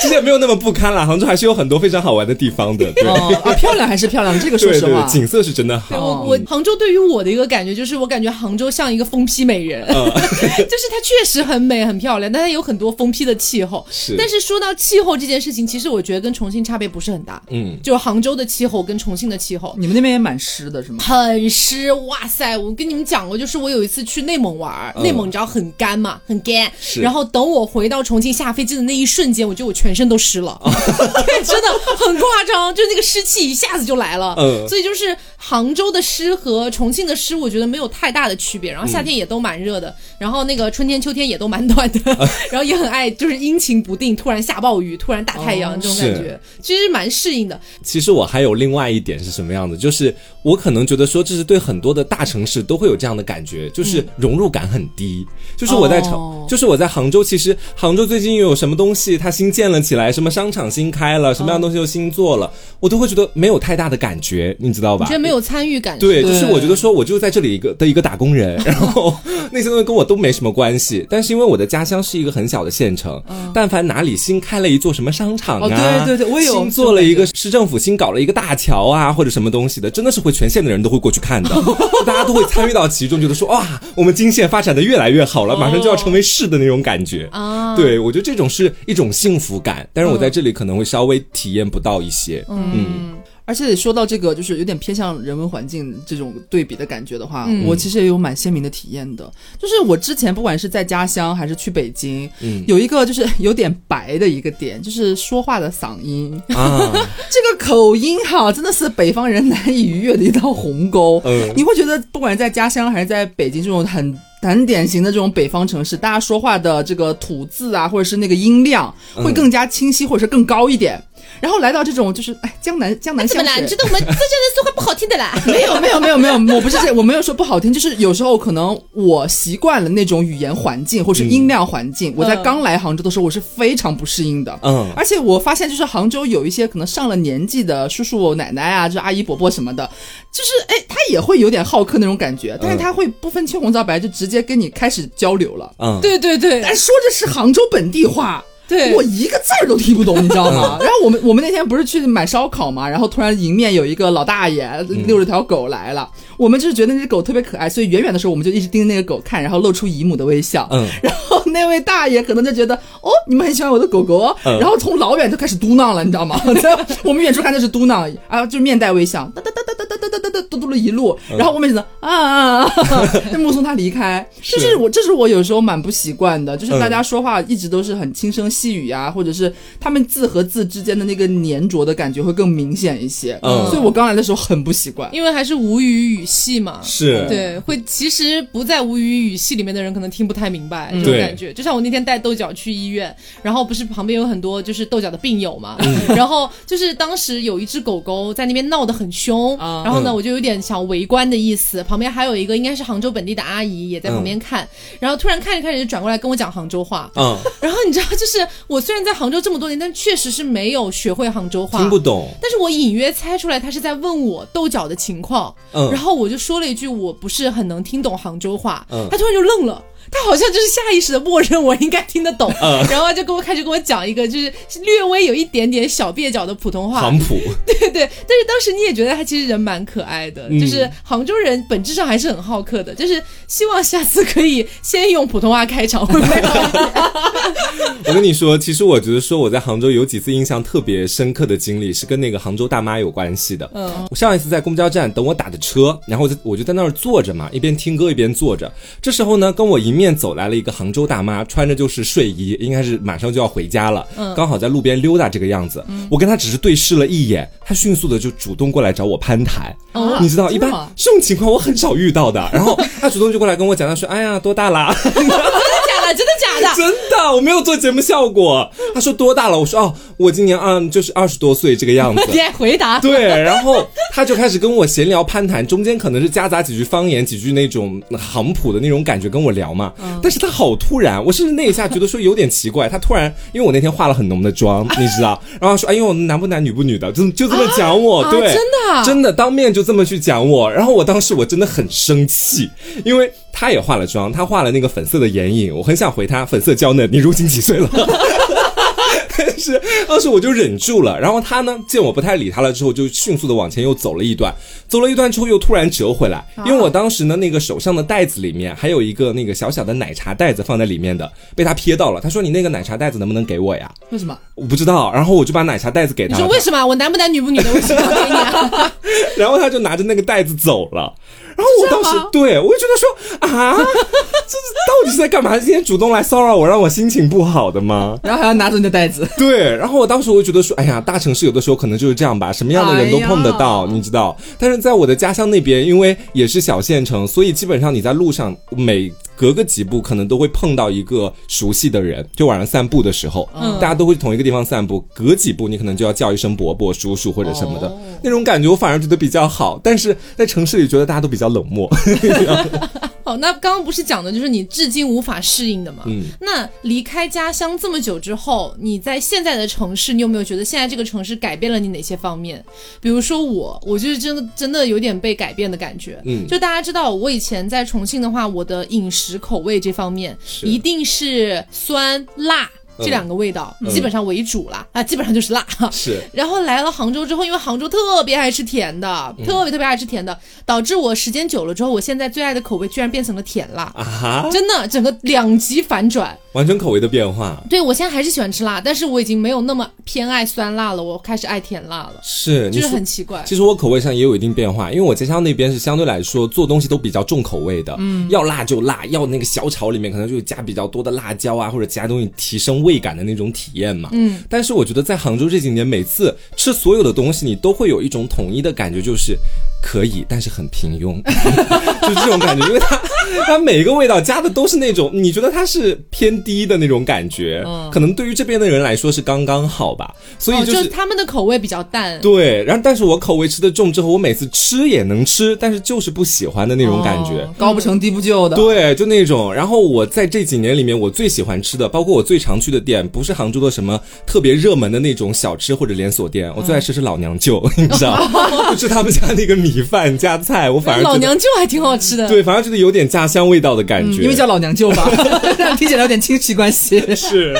其实也没有那么不堪了，杭州还是有很多非常好玩的地方的。对，哦啊漂亮还是漂亮，这个说实话对对对，，景色是真的好。对我我杭州对于我的一个感觉就是，我感觉杭州像一个疯批美人，[laughs] 就是它确实很美很漂亮，但它有很多疯批的气候。是但是说到气候这件事情，其实我觉得跟重庆差别不是很大。嗯，就杭州的的气候跟重庆的气候。你们那边也蛮湿的是吗？很湿，哇塞！我跟你们讲过，就是我有一次去内蒙玩，嗯内蒙你知道很干嘛，很干。是然后等我回到重庆下飞机的那一瞬间，我觉得我全身都湿了，[laughs] 对，真的很夸张，就那个湿气一下子就来了。嗯所以就是杭州的湿和重庆的湿，我觉得没有太大的区别。然后夏天也都蛮热的，然后那个春天、秋天也都蛮 [laughs] 然后也很爱就是阴晴不定，突然下暴雨，突然大太阳、哦这种感觉，其实蛮适应的。其实我还有另外一点是什么样的，就是我可能觉得说，这是对很多的大城市都会有这样的感觉，就是融入感很低。就是我在城，哦就是我在杭州，其实杭州最近又有什么东西它新建了起来，什么商场新开了，什么样的东西又新做了，我都会觉得没有太大的感觉，你知道吧你觉？得没有参与感？对，就是我觉得说，我就在这里一个的一个打工人，[laughs] 然后那些东西跟我都没什么关系。但是因为我的家乡是一个很小的县城，但凡哪里新开了一座什么商场啊，哦对对对我也有新做了一个市政府新搞了一个大桥啊，或者什么东西的，真的是会全县的人都会过去看的，[laughs] 大家都会参与到其中，觉得说哇，我们金县发展的越来越好了，马上就要成为市的那种感觉。啊，对，我觉得这种是一种幸福感，但是我在这里可能会稍微体验不到一些。嗯而且说到这个，就是有点偏向人文环境这种对比的感觉的话，嗯我其实也有蛮鲜明的体验的。就是我之前不管是在家乡还是去北京，嗯有一个就是有点白的一个点，就是说话的嗓音，啊，[laughs] 这个口音哈，真的是北方人难以逾越的一道鸿沟。嗯你会觉得，不管是在家乡还是在北京这种很很典型的这种北方城市，大家说话的这个吐字啊，或者是那个音量嗯会更加清晰，或者是更高一点。然后来到这种就是哎江南江南怎么啦？香水你知道我们浙江人说话不好听的啦。[laughs] 没有没有没有没有，我不是这，我没有说不好听，就是有时候可能我习惯了那种语言环境或是音量环境，我在刚来杭州的时候我是非常不适应的。嗯而且我发现，就是杭州有一些可能上了年纪的叔叔奶奶啊，就是阿姨伯伯什么的，就是哎，他也会有点好客那种感觉，但是他会不分青红皂白就直接跟你开始交流了。嗯，对对对但说的是杭州本地话，对，我一个字儿都听不懂，你知道吗？[laughs] 然后我们我们那天不是去买烧烤嘛，然后突然迎面有一个老大爷遛着条狗来了，我们就是觉得那只狗特别可爱，所以远远的时候我们就一直盯着那个狗看，然后露出姨母的微笑。嗯然后那位大爷可能就觉得哦，你们很喜欢我的狗狗哦，嗯然后从老远就开始嘟囔了，你知道吗？[laughs] 我们远处看就是嘟囔啊，就面带微笑，哒哒哒哒哒哒哒哒哒嘟嘟了一路，然后我们觉得啊啊啊，就目送他离开。是就是我，这是我有时候蛮不习惯的，就是大嗯家说话一直都是很轻声细语啊，或者是他们字和字之间的那个粘着的感觉会更明显一些。嗯所以我刚来的时候很不习惯。因为还是吴语语系嘛。是，对，会其实不在吴语语系里面的人可能听不太明白这种感觉。就像我那天带豆角去医院，然后不是旁边有很多就是豆角的病友嘛，[laughs] 然后就是当时有一只狗狗在那边闹得很凶，啊然后呢嗯我就有点想围观的意思，旁边还有一个应该是杭州本地的阿姨也在旁边看，然后突然看着看着就转过来跟我讲杭州话，嗯，然后你知道就是我虽然在杭州这么多年，但确实是没有学会杭州话，听不懂，但是我隐约猜出来他是在问我豆角的情况，嗯。然后我就说了一句我不是很能听懂杭州话，嗯他突然就愣了。他好像就是下意识的默认我应该听得懂，嗯然后他就跟我开始跟我讲一个就是略微有一点点小蹩脚的普通话，杭普，[laughs] 对对。但是当时你也觉得他其实人蛮可爱的，嗯就是杭州人本质上还是很好客的，就是希望下次可以先用普通话开场，会不会好一点？[laughs] 我跟你说，其实我觉得说我在杭州有几次印象特别深刻的经历，是跟那个杭州大妈有关系的。嗯，我上一次在公交站等我打的车，然后我就我就在那儿坐着嘛，一边听歌一边坐着。这时候呢，跟我迎面走来了一个杭州大妈，穿着就是睡衣，应该是马上就要回家了，嗯刚好在路边溜达这个样子。我跟她只是对视了一眼，她迅速的就主动过来找我攀谈。哦你知道，一般这种情况我很少遇到的。然后她主动就过来跟我讲，她说：“哎呀，多大啦？” [laughs] 真的我没有做节目效果。他说多大了？我说哦，我今年啊就是二十多岁这个样子。[laughs] 你还回答？对，然后他就开始跟我闲聊攀谈，中间可能是夹杂几句方言，几句那种杭普的那种感觉跟我聊嘛。但是他好突然，我甚至那一下觉得说有点奇怪。他突然，因为我那天化了很浓的妆，你知道，[laughs] 然后说哎呦男不男女不女的，就就这么讲我，啊对，真的啊真的当面就这么去讲我。然后我当时我真的很生气，因为他也化了妆，他画了那个粉色的眼影，我很想回他粉色娇嫩，你如今几岁了？但是当时我就忍住了。然后他呢，见我不太理他了之后，就迅速的往前又走了一段，走了一段之后又突然折回来，因为我当时呢那个手上的袋子里面还有一个那个小小的奶茶袋子放在里面的，被他瞥到了。他说：“你那个奶茶袋子能不能给我呀？”为什么？我不知道。然后我就把奶茶袋子给他。你说为什么？我男不男女不女的？为什么要给你啊？[laughs] 然后他就拿着那个袋子走了。然后我当时对我就觉得说啊，[laughs] 这到底是在干嘛？今天主动来骚扰我，让我心情不好的吗？然后还要拿着你的袋子。对，然后我当时我就觉得说，哎呀，大城市有的时候可能就是这样吧，什么样的人都碰得到，你知道。但是在我的家乡那边，因为也是小县城，所以基本上你在路上每隔个几步可能都会碰到一个熟悉的人。就晚上散步的时候，大家都会同一个地方散步，隔几步你可能就要叫一声伯伯、叔叔或者什么的，那种感觉我反而觉得比较好。但是在城市里，觉得大家都比较冷漠。[laughs] 好，那刚刚不是讲的就是你至今无法适应的嘛？嗯，那离开家乡这么久之后，你在现在的城市，你有没有觉得现在这个城市改变了你哪些方面？比如说我，我就是真的真的有点被改变的感觉。嗯，就大家知道，我以前在重庆的话，我的饮食口味这方面一定是酸辣。这两个味道基本上为主啦，啊，基本上就是辣。是。[laughs] 然后来了杭州之后，因为杭州特别爱吃甜的，特别特别爱吃甜的，导致我时间久了之后，我现在最爱的口味居然变成了甜辣啊！真的，整个两极反转。完全口味的变化，对我现在还是喜欢吃辣，但是我已经没有那么偏爱酸辣了，我开始爱甜辣了，是，就是很奇怪。其实我口味上也有一定变化，因为我家乡那边是相对来说做东西都比较重口味的，嗯，要辣就辣，要那个小炒里面可能就加比较多的辣椒啊，或者其他东西提升味感的那种体验嘛，嗯。但是我觉得在杭州这几年，每次吃所有的东西，你都会有一种统一的感觉，就是可以，但是很平庸，[laughs] 就是这种感觉，因为它它每一个味道加的都是那种你觉得它是偏。低的那种感觉，可能对于这边的人来说是刚刚好吧，所以就是他们的口味比较淡。对，然后但是我口味吃的重之后，我每次吃也能吃，但是就是不喜欢的那种感觉，高不成低不就的。对，就那种。然后我在这几年里面，我最喜欢吃的，包括我最常去的店，不是杭州的什么特别热门的那种小吃或者连锁店，我最爱吃是老娘舅，[laughs] 你知道，[laughs] 就是他们家那个米饭加菜，我反而老娘舅还挺好吃的。对，反而觉得有点家乡味道的感觉，因为叫老娘舅吧，听起来有点亲戚关系。是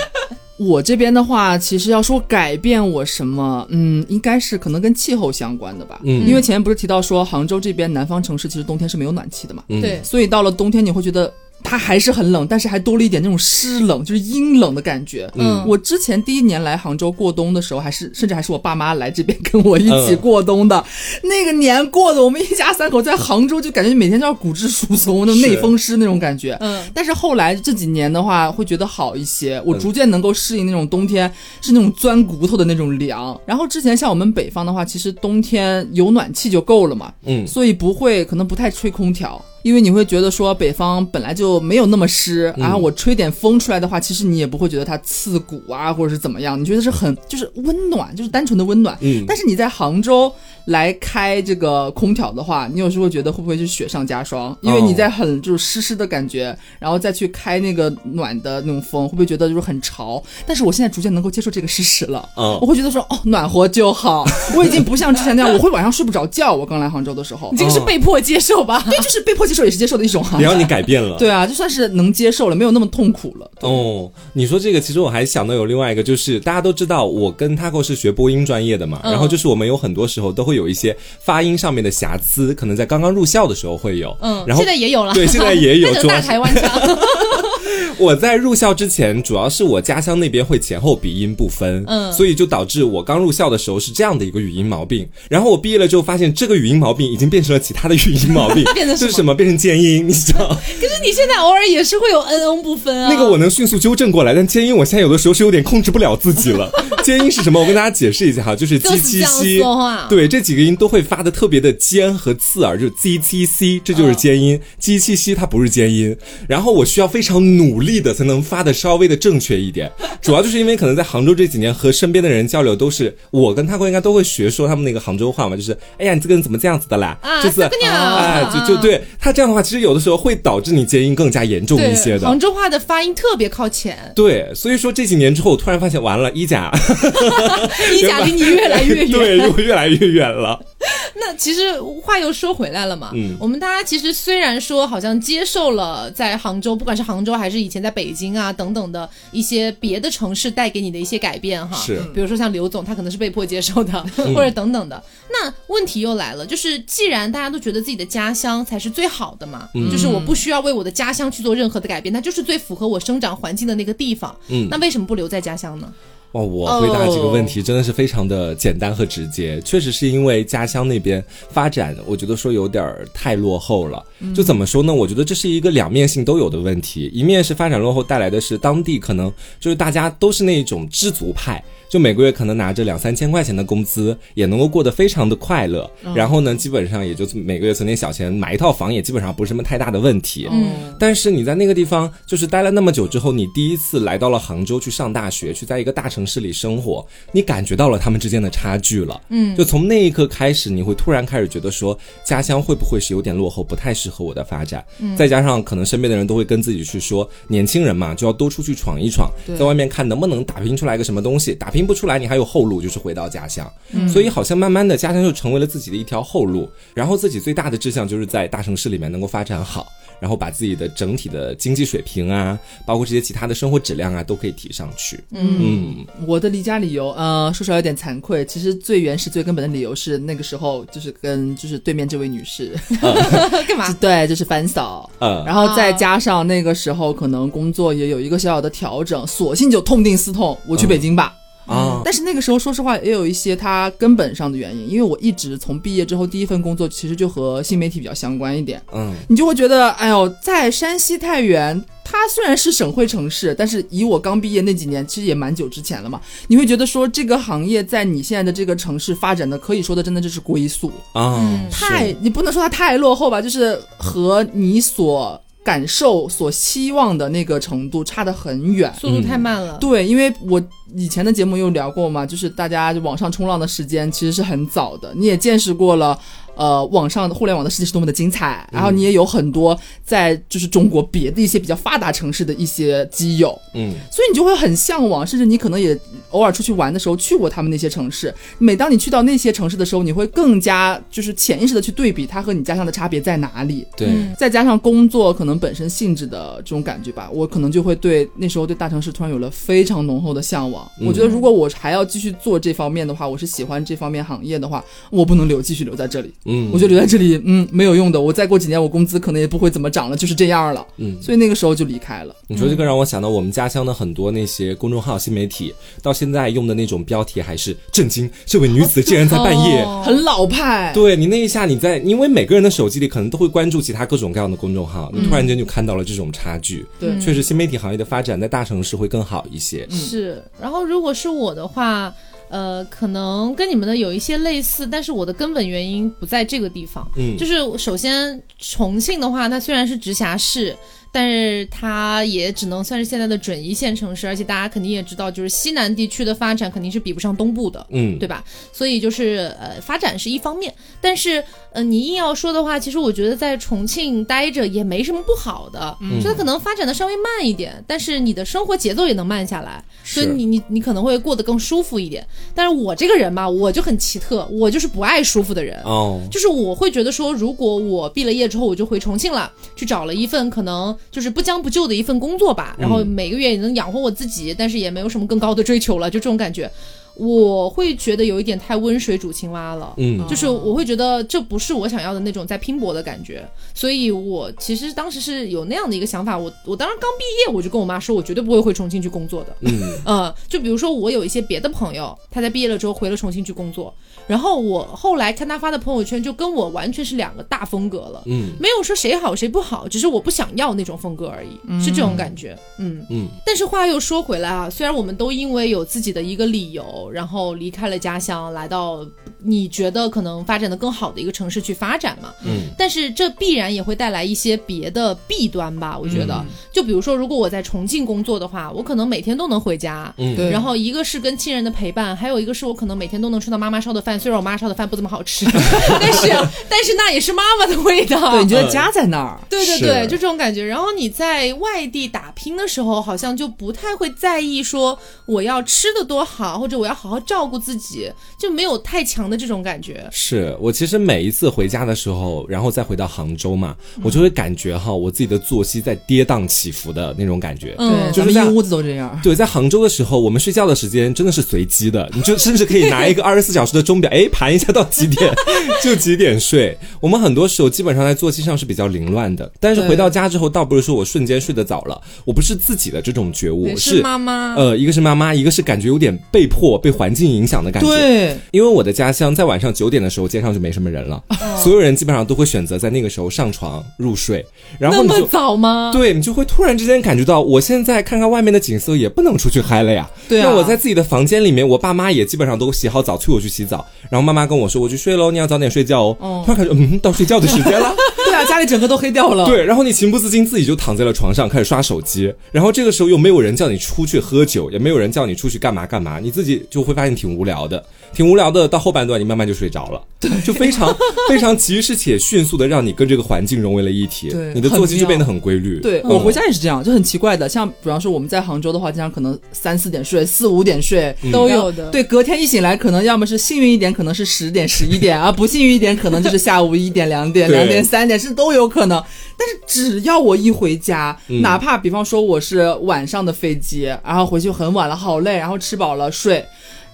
我这边的话，其实要说改变我什么，嗯，应该是可能跟气候相关的吧。嗯，因为前面不是提到说杭州这边南方城市其实冬天是没有暖气的嘛。对，所以到了冬天你会觉得。它还是很冷，但是还多了一点那种湿冷，就是阴冷的感觉。嗯，我之前第一年来杭州过冬的时候，还是甚至还是我爸妈来这边跟我一起过冬的。那个年过的，我们一家三口在杭州就感觉每天都要骨质疏松，那种内风湿那种感觉。嗯，但是后来这几年的话，会觉得好一些，我逐渐能够适应那种冬天是那种钻骨头的那种凉。然后之前像我们北方的话，其实冬天有暖气就够了嘛。嗯，所以不会可能不太吹空调。因为你会觉得说北方本来就没有那么湿，然后我吹点风出来的话，其实你也不会觉得它刺骨啊，或者是怎么样，你觉得是很就是温暖，就是单纯的温暖。嗯，但是你在杭州来开这个空调的话，你有时候会觉得会不会是雪上加霜？因为你在很就是湿湿的感觉，然后再去开那个暖的那种风，会不会觉得就是很潮？但是我现在逐渐能够接受这个事实了，我会觉得说哦，暖和就好。我已经不像之前那样，我会晚上睡不着觉。我刚来杭州的时候，你这个是被迫接受吧？对，就是被迫。接受也是接受的一种哈，只要你改变了，对啊，就算是能接受了，没有那么痛苦了。哦，你说这个，其实我还想到有另外一个，就是大家都知道我跟 Taco 是学播音专业的嘛，然后就是我们有很多时候都会有一些发音上面的瑕疵，可能在刚刚入校的时候会有，嗯，然后现在也有了，对，现在也有，[laughs] 大台湾腔。[laughs] 我在入校之前，主要是我家乡那边会前后鼻音不分，嗯，所以就导致我刚入校的时候是这样的一个语音毛病。然后我毕业了之后，发现这个语音毛病已经变成了其他的语音毛病，[laughs] 变成是什么？变成尖音，你知道？[laughs] 可是你现在偶尔也是会有 n n 不分啊。那个我能迅速纠正过来，但尖音我现在有的时候是有点控制不了自己了。尖音是什么？我跟大家解释一下哈，就是 c，对，这几个音都会发的特别的尖和刺耳，就是 z 七 c，这就是尖音。c 它不是尖音，然后我需要非常努力的才能发的稍微的正确一点。[laughs] 主要就是因为可能在杭州这几年和身边的人交流，都是我跟他哥应该都会学说他们那个杭州话嘛，就是哎呀，你这个人怎么这样子的啦？就是哎，就就对他这样的话，其实有的时候会导致你结音更加严重一些的。杭州话的发音特别靠前。对，所以说这几年之后，我突然发现完了，一甲，[laughs] 一甲离你越来越远，对，又越来越远了。[laughs] 那其实话又说回来了嘛，嗯，我们大家其实虽然说好像接受了在杭州，不管是杭州还是以前在北京啊等等的一些别的城市带给你的一些改变哈，是，比如说像刘总，他可能是被迫接受的，或者等等的。那问题又来了，就是既然大家都觉得自己的家乡才是最好的嘛，就是我不需要为我的家乡去做任何的改变，它就是最符合我生长环境的那个地方，嗯，那为什么不留在家乡呢？哇，我回答这个问题真的是非常的简单和直接，确实是因为家乡那边发展，我觉得说有点太落后了。就怎么说呢？我觉得这是一个两面性都有的问题，一面是发展落后带来的是当地可能就是大家都是那种知足派。就每个月可能拿着两三千块钱的工资，也能够过得非常的快乐。然后呢，基本上也就每个月存点小钱，买一套房也基本上不是什么太大的问题。嗯。但是你在那个地方就是待了那么久之后，你第一次来到了杭州去上大学，去在一个大城市里生活，你感觉到了他们之间的差距了。嗯。就从那一刻开始，你会突然开始觉得说，家乡会不会是有点落后，不太适合我的发展？嗯。再加上可能身边的人都会跟自己去说，年轻人嘛，就要多出去闯一闯，在外面看能不能打拼出来个什么东西，打拼。拼不出来，你还有后路，就是回到家乡。所以好像慢慢的，家乡就成为了自己的一条后路。然后自己最大的志向就是在大城市里面能够发展好，然后把自己的整体的经济水平啊，包括这些其他的生活质量啊，都可以提上去。嗯，我的离家理由，呃，说出来有点惭愧。其实最原始、最根本的理由是那个时候就是跟就是对面这位女士 [laughs] 干嘛？对，就是翻嫂。嗯，然后再加上那个时候可能工作也有一个小小的调整，索性就痛定思痛，我去北京吧。啊！但是那个时候，说实话，也有一些它根本上的原因，因为我一直从毕业之后第一份工作其实就和新媒体比较相关一点。嗯，你就会觉得，哎呦，在山西太原，它虽然是省会城市，但是以我刚毕业那几年，其实也蛮久之前了嘛。你会觉得说，这个行业在你现在的这个城市发展的，可以说的真的就是龟速啊，太你不能说它太落后吧，就是和你所。感受所希望的那个程度差得很远，速度太慢了。对，因为我以前的节目有聊过嘛，就是大家网上冲浪的时间其实是很早的，你也见识过了。呃，网上的互联网的世界是多么的精彩，然后你也有很多在就是中国别的一些比较发达城市的一些基友，嗯，所以你就会很向往，甚至你可能也偶尔出去玩的时候去过他们那些城市。每当你去到那些城市的时候，你会更加就是潜意识的去对比它和你家乡的差别在哪里。对，再加上工作可能本身性质的这种感觉吧，我可能就会对那时候对大城市突然有了非常浓厚的向往。我觉得如果我还要继续做这方面的话，我是喜欢这方面行业的话，我不能留继续留在这里。嗯，我就留在这里，嗯，没有用的。我再过几年，我工资可能也不会怎么涨了，就是这样了。嗯，所以那个时候就离开了。你说这个让我想到我们家乡的很多那些公众号、新媒体，到现在用的那种标题还是震惊，这位女子竟然在半夜，很老派。对你那一下，你在因为每个人的手机里可能都会关注其他各种各样的公众号，你突然间就看到了这种差距。对，确实新媒体行业的发展在大城市会更好一些。是，然后如果是我的话。呃，可能跟你们的有一些类似，但是我的根本原因不在这个地方。嗯，就是首先重庆的话，它虽然是直辖市。但是它也只能算是现在的准一线城市，而且大家肯定也知道，就是西南地区的发展肯定是比不上东部的，嗯，对吧？所以就是呃，发展是一方面，但是呃，你硬要说的话，其实我觉得在重庆待着也没什么不好的，嗯就它可能发展的稍微慢一点，但是你的生活节奏也能慢下来，所以你你你可能会过得更舒服一点。但是我这个人嘛，我就很奇特，我就是不爱舒服的人，哦，就是我会觉得说，如果我毕了业之后我就回重庆了，去找了一份可能。就是不将不就的一份工作吧，然后每个月也能养活我自己，但是也没有什么更高的追求了，就这种感觉。我会觉得有一点太温水煮青蛙了，嗯，就是我会觉得这不是我想要的那种在拼搏的感觉，所以我其实当时是有那样的一个想法，我我当时刚毕业，我就跟我妈说，我绝对不会回重庆去工作的，嗯，呃，就比如说我有一些别的朋友，他在毕业了之后回了重庆去工作，然后我后来看他发的朋友圈，就跟我完全是两个大风格了，嗯，没有说谁好谁不好，只是我不想要那种风格而已，是这种感觉，嗯嗯，但是话又说回来啊，虽然我们都因为有自己的一个理由。然后离开了家乡，来到你觉得可能发展的更好的一个城市去发展嘛？嗯，但是这必然也会带来一些别的弊端吧？我觉得，就比如说，如果我在重庆工作的话，我可能每天都能回家，嗯，对。然后一个是跟亲人的陪伴，还有一个是我可能每天都能吃到妈妈烧的饭，虽然我妈烧的饭不怎么好吃，[laughs] 但是但是那也是妈妈的味道。对，你觉得家在那儿？对对对，就这种感觉。然后你在外地打拼的时候，好像就不太会在意说我要吃的多好，或者我要。好好照顾自己，就没有太强的这种感觉。是我其实每一次回家的时候，然后再回到杭州嘛，我就会感觉哈，我自己的作息在跌宕起伏的那种感觉。嗯对，就是在咱们一屋子都这样。对，在杭州的时候，我们睡觉的时间真的是随机的，你就甚至可以拿一个二十四小时的钟表，哎，盘一下到几点 [laughs] 就几点睡。我们很多时候基本上在作息上是比较凌乱的，但是回到家之后，倒不是说我瞬间睡得早了，我不是自己的这种觉悟，是是妈妈，呃，一个是妈妈，一个是感觉有点被迫被环境影响的感觉。对，因为我的家乡在晚上九点的时候，街上就没什么人了，所有人基本上都会选择在那个时候上床入睡，然后那么。早吗？对你就会突然之间感觉到，我现在看看外面的景色也不能出去嗨了呀。对啊那我在自己的房间里面，我爸妈也基本上都洗好澡催我去洗澡，然后妈妈跟我说我去睡喽，你要早点睡觉哦。哦突然感觉嗯，到睡觉的时间了。[laughs] 对啊，家里整个都黑掉了。对，然后你情不自禁自己就躺在了床上开始刷手机，然后这个时候又没有人叫你出去喝酒，也没有人叫你出去干嘛干嘛，你自己就会发现挺无聊的，挺无聊的。到后半段你慢慢就睡着了，对就非常 [laughs] 非常及时且迅速的让你跟这个环境融为了一体，对你的作息就变得很规律。对嗯我回家也是这样，就很奇怪的。像比方说我们在杭州的话，经常可能三四点睡，四五点睡都有的。对，隔天一醒来，可能要么是幸运一点，可能是十点、十一点啊；不幸运一点，可能就是下午一点、两点、两点、三点，是都有可能。但是只要我一回家，嗯哪怕比方说我是晚上的飞机，然后回去很晚了，好累，然后吃饱了睡，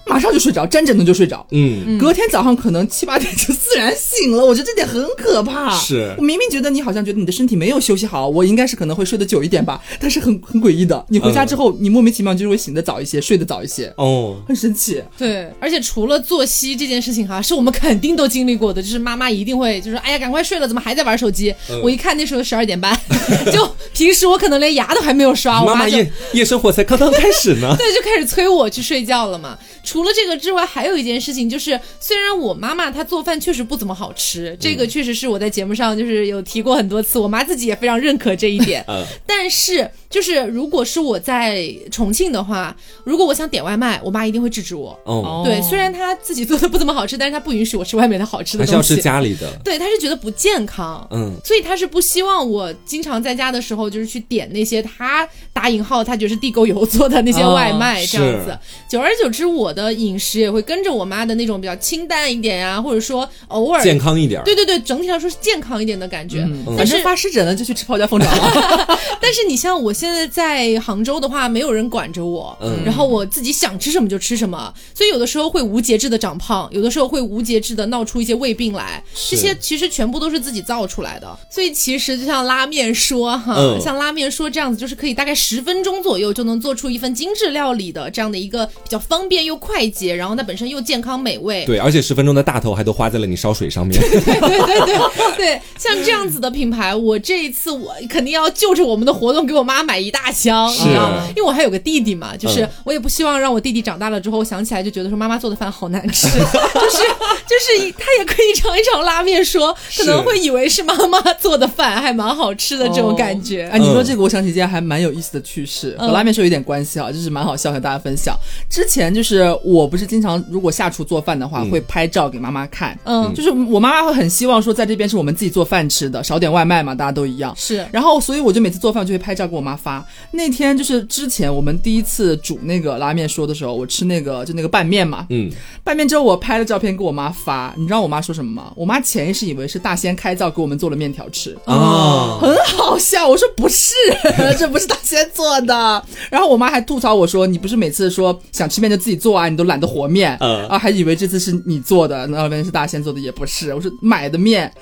马上就睡着，沾枕头就睡着。嗯，隔天早上可能七八点就自然醒了，我觉得这点很可怕。是我明明觉得你好像觉得你的身体没有休息好，我应该是可能会睡得久一点吧，但是很很诡异的，你回家之后，你莫名其妙就是会醒得早一些，睡得早一些，哦，很神奇。对，而且除了作息这件事情哈，是我们肯定都经历过的，就是妈妈一定会就是哎呀，赶快睡了，怎么还在玩手机？嗯我一看那时候十二点半，[laughs] 就平时我可能连牙都还没有刷，我就。妈妈夜夜生活才刚刚开始呢 [laughs] 对，就开始催我去睡觉了嘛。除了这个之外，还有一件事情就是，虽然我妈妈她做饭确实不怎么好吃，这个确实是我在节目上就是有提过很多次，我妈自己也非常认可这一点。嗯 [laughs] 但是就是如果是我在重庆的话，如果我想点外卖，我妈一定会制止我。哦，对，虽然她自己做的不怎么好吃，但是她不允许我吃外面的好吃的还是要东西。吃家里的。对，她是觉得不健康。嗯，所以她是不希望我经常在家的时候，就是去点那些她打引号她觉得是地沟油做的那些外卖，哦这样子。久而久之，我的饮食也会跟着我妈的那种比较清淡一点呀、或者说偶尔健康一点儿。对对对，整体来说是健康一点的感觉。嗯，但是反正发湿疹了就去吃泡椒凤爪了。[laughs] 但是你像我现在在杭州的话，没有人管着我，嗯然后我自己想吃什么就吃什么，所以有的时候会无节制的长胖，有的时候会无节制的闹出一些胃病来，这些其实全部都是自己造出来的。所以其实就像拉面说哈，嗯像拉面说这样子，就是可以大概十分钟左右就能做出一份精致料理的这样的一个比较方便又快捷，然后它本身又健康美味。对，而且十分钟的大头还都花在了你烧水上面。[laughs] 对对对对对，像这样子的品牌，我这一次我肯定要就着我们的活动给我妈买一大箱，你知道吗？因为我还有个弟弟嘛，就是嗯我也不希望让我弟弟长大了之后想起来就觉得说妈妈做的饭好难吃，[laughs] 就是就是他也可以尝一尝拉面说，可能会以为是妈妈做的饭还蛮好吃的这种感觉。哎，你说这个，我想起一件还蛮有意思的趣事，和嗯拉面说有点关系啊，就是蛮好笑，和大家分享。之前就是我不是经常如果下厨做饭的话，嗯会拍照给妈妈看，嗯，就是我妈妈会很希望说在这边是我们自己做饭吃的，少点外卖嘛，大家都一样。是然后，所以我就每次做饭就会拍照给我妈发。那天就是之前我们第一次煮那个拉面说的时候，我吃那个就那个拌面嘛，嗯，拌面之后我拍了照片给我妈发，你知道我妈说什么吗？我妈潜意识以为是大仙开灶给我们做了面条吃。啊，很好笑，我说不是，[laughs] 这不是大仙做的。然后我妈还吐槽我说：“你不是每次说想吃面就自己做啊，你都懒得和面。嗯啊，还以为这次是你做的，那边是大仙做的，也不是。我说买的面，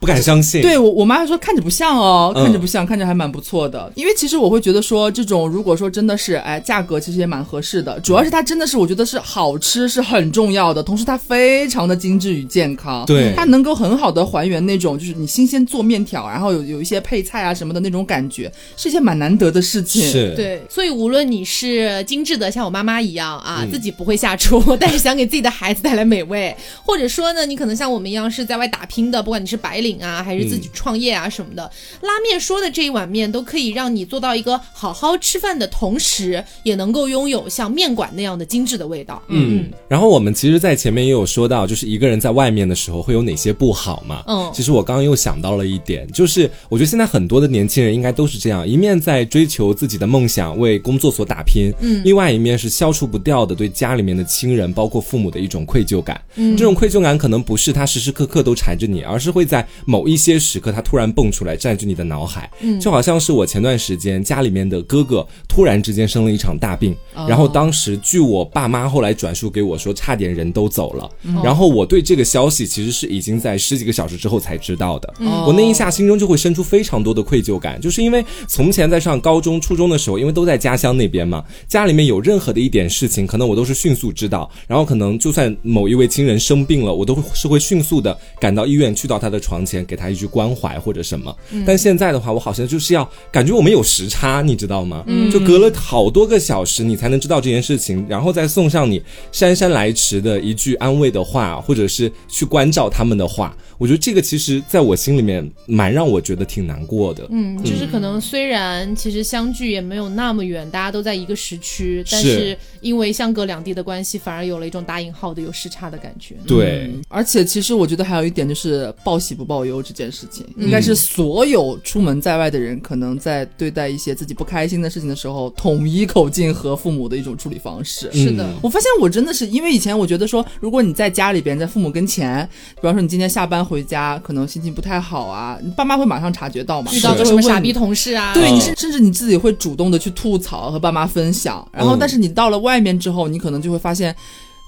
不敢相信。对我我妈还说看着不像哦，嗯看着不像，看着还蛮不错的。因为其实我会觉得说，这种如果说真的是哎价格其实也蛮合适的，主要是它真的是我觉得是好吃是很重要的，同时它非常的精致与健康。对它能够很好的还原那种就是你新鲜做面条，然后有有一些配菜啊什么的那种感觉，是一件蛮难得的事情。是，对，所以无论你是精致的，像我妈妈一样啊，嗯自己不会下厨，[laughs] 但是想给自己的孩子带来美味，或者说呢，你可能像我们一样是在外打拼的，不管你是白领领啊，还是自己创业啊什么的，拉面说的这一碗面都可以让你做到一个好好吃饭的同时，也能够拥有像面馆那样的精致的味道。嗯，然后我们其实，在前面也有说到，就是一个人在外面的时候会有哪些不好嘛。嗯其实我刚刚又想到了一点，就是我觉得现在很多的年轻人应该都是这样，一面在追求自己的梦想，为工作所打拼，嗯，另外一面是消除不掉的对家里面的亲人，包括父母的一种愧疚感。嗯，这种愧疚感可能不是他时时刻刻都缠着你，而是会在某一些时刻，他突然蹦出来，占据你的脑海。嗯，就好像是我前段时间家里面的哥哥突然之间生了一场大病，然后当时据我爸妈后来转述给我说，差点人都走了。然后我对这个消息其实是已经在十几个小时之后才知道的。我那一下心中就会生出非常多的愧疚感，就是因为从前在上高中、初中的时候，因为都在家乡那边嘛，家里面有任何的一点事情，可能我都是迅速知道，然后可能就算某一位亲人生病了，我都是会迅速的赶到医院，去到他的床前，给他一句关怀或者什么。但现在的话，我好像就是要感觉我们有时差，你知道吗？就隔了好多个小时，你才能知道这件事情，然后再送上你姗姗来迟的一句安慰的话，或者是去关照他们的话。我觉得这个其实在我心里面蛮让我觉得挺难过的。嗯，就是可能虽然其实相距也没有那么远，大家都在一个时区，但是是因为相隔两地的关系，反而有了一种打引号的有时差的感觉。对，嗯。而且其实我觉得还有一点就是报喜不报忧这件事情，应该是所有出门在外的人可能在对待一些自己不开心的事情的时候，统一口径和父母的一种处理方式。是的，我发现我真的是因为以前我觉得说，如果你在家里边，在父母跟前，比方说你今天下班回家，可能心情不太好啊，你爸妈会马上察觉到嘛，遇到什么傻逼同事啊，对，嗯你甚甚至你自己会主动的去吐槽和爸妈分享，然后嗯但是你到了外面之后，你可能就会发现。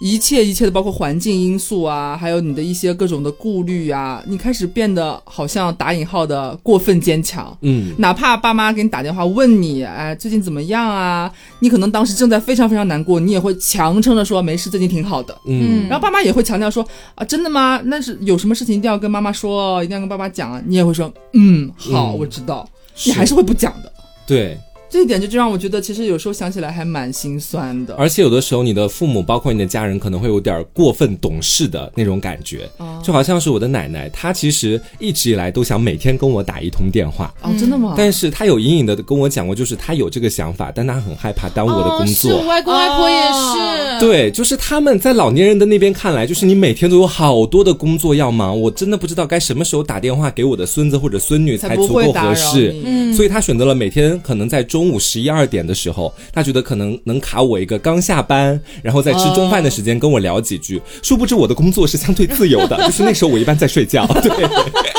一切一切的，包括环境因素啊，还有你的一些各种的顾虑啊，你开始变得好像打引号的过分坚强。嗯，哪怕爸妈给你打电话问你，哎，最近怎么样啊？你可能当时正在非常非常难过，你也会强撑着说没事，最近挺好的。嗯，然后爸妈也会强调说啊，真的吗？那是有什么事情一定要跟妈妈说哦，一定要跟爸爸讲啊。你也会说，嗯，好，嗯我知道。你还是会不讲的。对。这一点就就让我觉得，其实有时候想起来还蛮心酸的。而且有的时候，你的父母，包括你的家人，可能会有点过分懂事的那种感觉，哦就好像是我的奶奶，她其实一直以来都想每天跟我打一通电话，哦，真的吗？但是她有隐隐的跟我讲过，就是她有这个想法，但她很害怕耽误我的工哦、是作。我外公外婆也哦是，对，就是他们在老年人的那边看来，就是你每天都有好多的工作要忙，我真的不知道该什么时候打电话给我的孙子或者孙女才足够合适。嗯，所以她选择了每天可能在中午十一二点的时候，他觉得可能能卡我一个刚下班，然后在吃中饭的时间跟我聊几句。殊不知我的工作是相对自由的，[laughs] 就是那时候我一般在睡觉。对，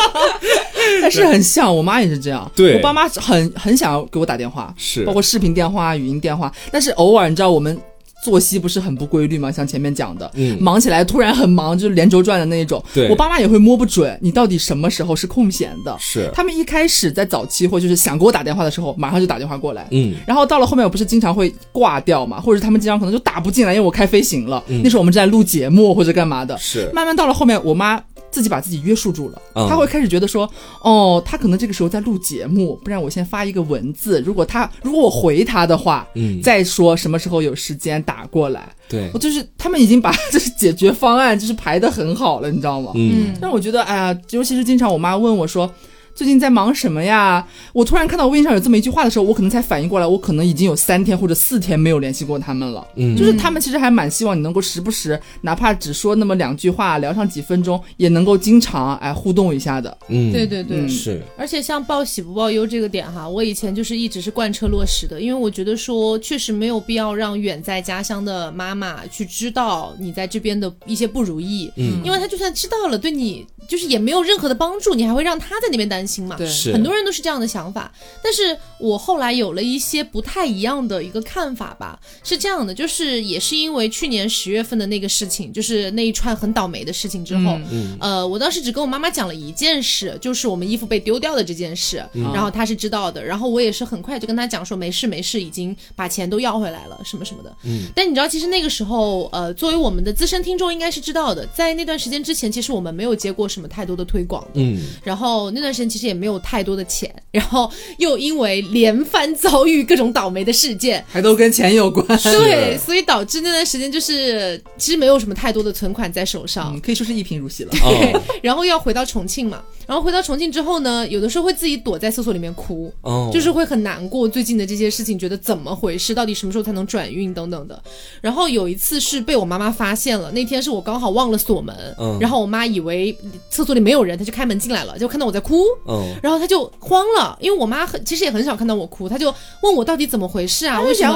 [laughs] 但是很像，我妈也是这样。对我爸妈很很想要给我打电话，是包括视频电话、语音电话，但是偶尔你知道我们。作息不是很不规律吗？像前面讲的，嗯忙起来突然很忙，就是连轴转的那一种。对我爸妈也会摸不准你到底什么时候是空闲的。是，他们一开始在早期或就是想给我打电话的时候，马上就打电话过来。嗯，然后到了后面，我不是经常会挂掉嘛，或者是他们经常可能就打不进来，因为我开飞行了。嗯那时候我们正在录节目或者干嘛的。是，慢慢到了后面，我妈自己把自己约束住了，嗯她会开始觉得说，哦，他可能这个时候在录节目，不然我先发一个文字，如果他如果我回他的话，嗯，再说什么时候有时间打过来。对我，就是他们已经把 [laughs] 就是解决方案就是排的很好了，你知道吗？嗯，让我觉得，哎呀，尤其是经常我妈问我说。最近在忙什么呀？我突然看到微信上有这么一句话的时候，我可能才反应过来，我可能已经有三天或者四天没有联系过他们了。嗯就是他们其实还蛮希望你能够时不时，哪怕只说那么两句话，聊上几分钟，也能够经常哎互动一下的。嗯，对对对。嗯是，而且像报喜不报忧这个点哈，我以前就是一直是贯彻落实的，因为我觉得说确实没有必要让远在家乡的妈妈去知道你在这边的一些不如意，嗯因为她就算知道了，对你就是也没有任何的帮助，你还会让他在那边担心嘛。对。是，很多人都是这样的想法，但是我后来有了一些不太一样的一个看法吧，是这样的，就是也是因为去年十月份的那个事情，就是那一串很倒霉的事情之后，嗯。呃，我当时只跟我妈妈讲了一件事，就是我们衣服被丢掉的这件事，然后她是知道的，然后我也是很快就跟她讲说没事没事，已经把钱都要回来了，什么什么的。嗯，但你知道，其实那个时候，呃，作为我们的资深听众应该是知道的，在那段时间之前，其实我们没有接过什么太多的推广的，嗯，然后那段时间其实也没有太多的钱，[laughs] 然后又因为连番遭遇各种倒霉的事件，还都跟钱有关。对，所以导致那段时间就是其实没有什么太多的存款在手上，可以说是一贫如洗了。对，然后要回到重庆嘛，然后回到重庆之后呢，有的时候会自己躲在厕所里面哭，哦，就是会很难过最近的这些事情，觉得怎么回事，到底什么时候才能转运等等的。然后有一次是被我妈妈发现了，那天是我刚好忘了锁门，嗯，然后我妈以为厕所里没有人，她就开门进来了，就看到我在哭，嗯，然后她就慌了，因为我妈很其实也很少看到我哭，她就问我到底怎么回事啊？为什么？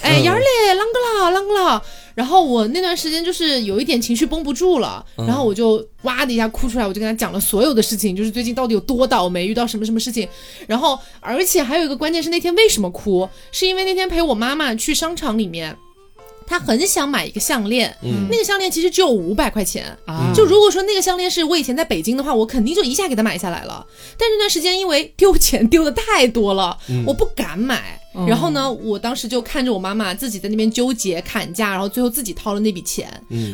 哎，幺儿嘞，啷个啦，啷个啦？然后我那段时间就是有一点情绪绷不住了，然后我就哇的一下哭出来，我就跟他讲了所有的事情，就是最近到底有多倒霉，遇到什么什么事情。然后而且还有一个关键是那天为什么哭，是因为那天陪我妈妈去商场里面。他很想买一个项链，那个项链其实只有五百块钱。就如果说那个项链是我以前在北京的话，我肯定就一下给他买下来了。但那段时间因为丢钱丢的太多了，我不敢买。然后呢，我当时就看着我妈妈自己在那边纠结砍价，然后最后自己掏了那笔钱。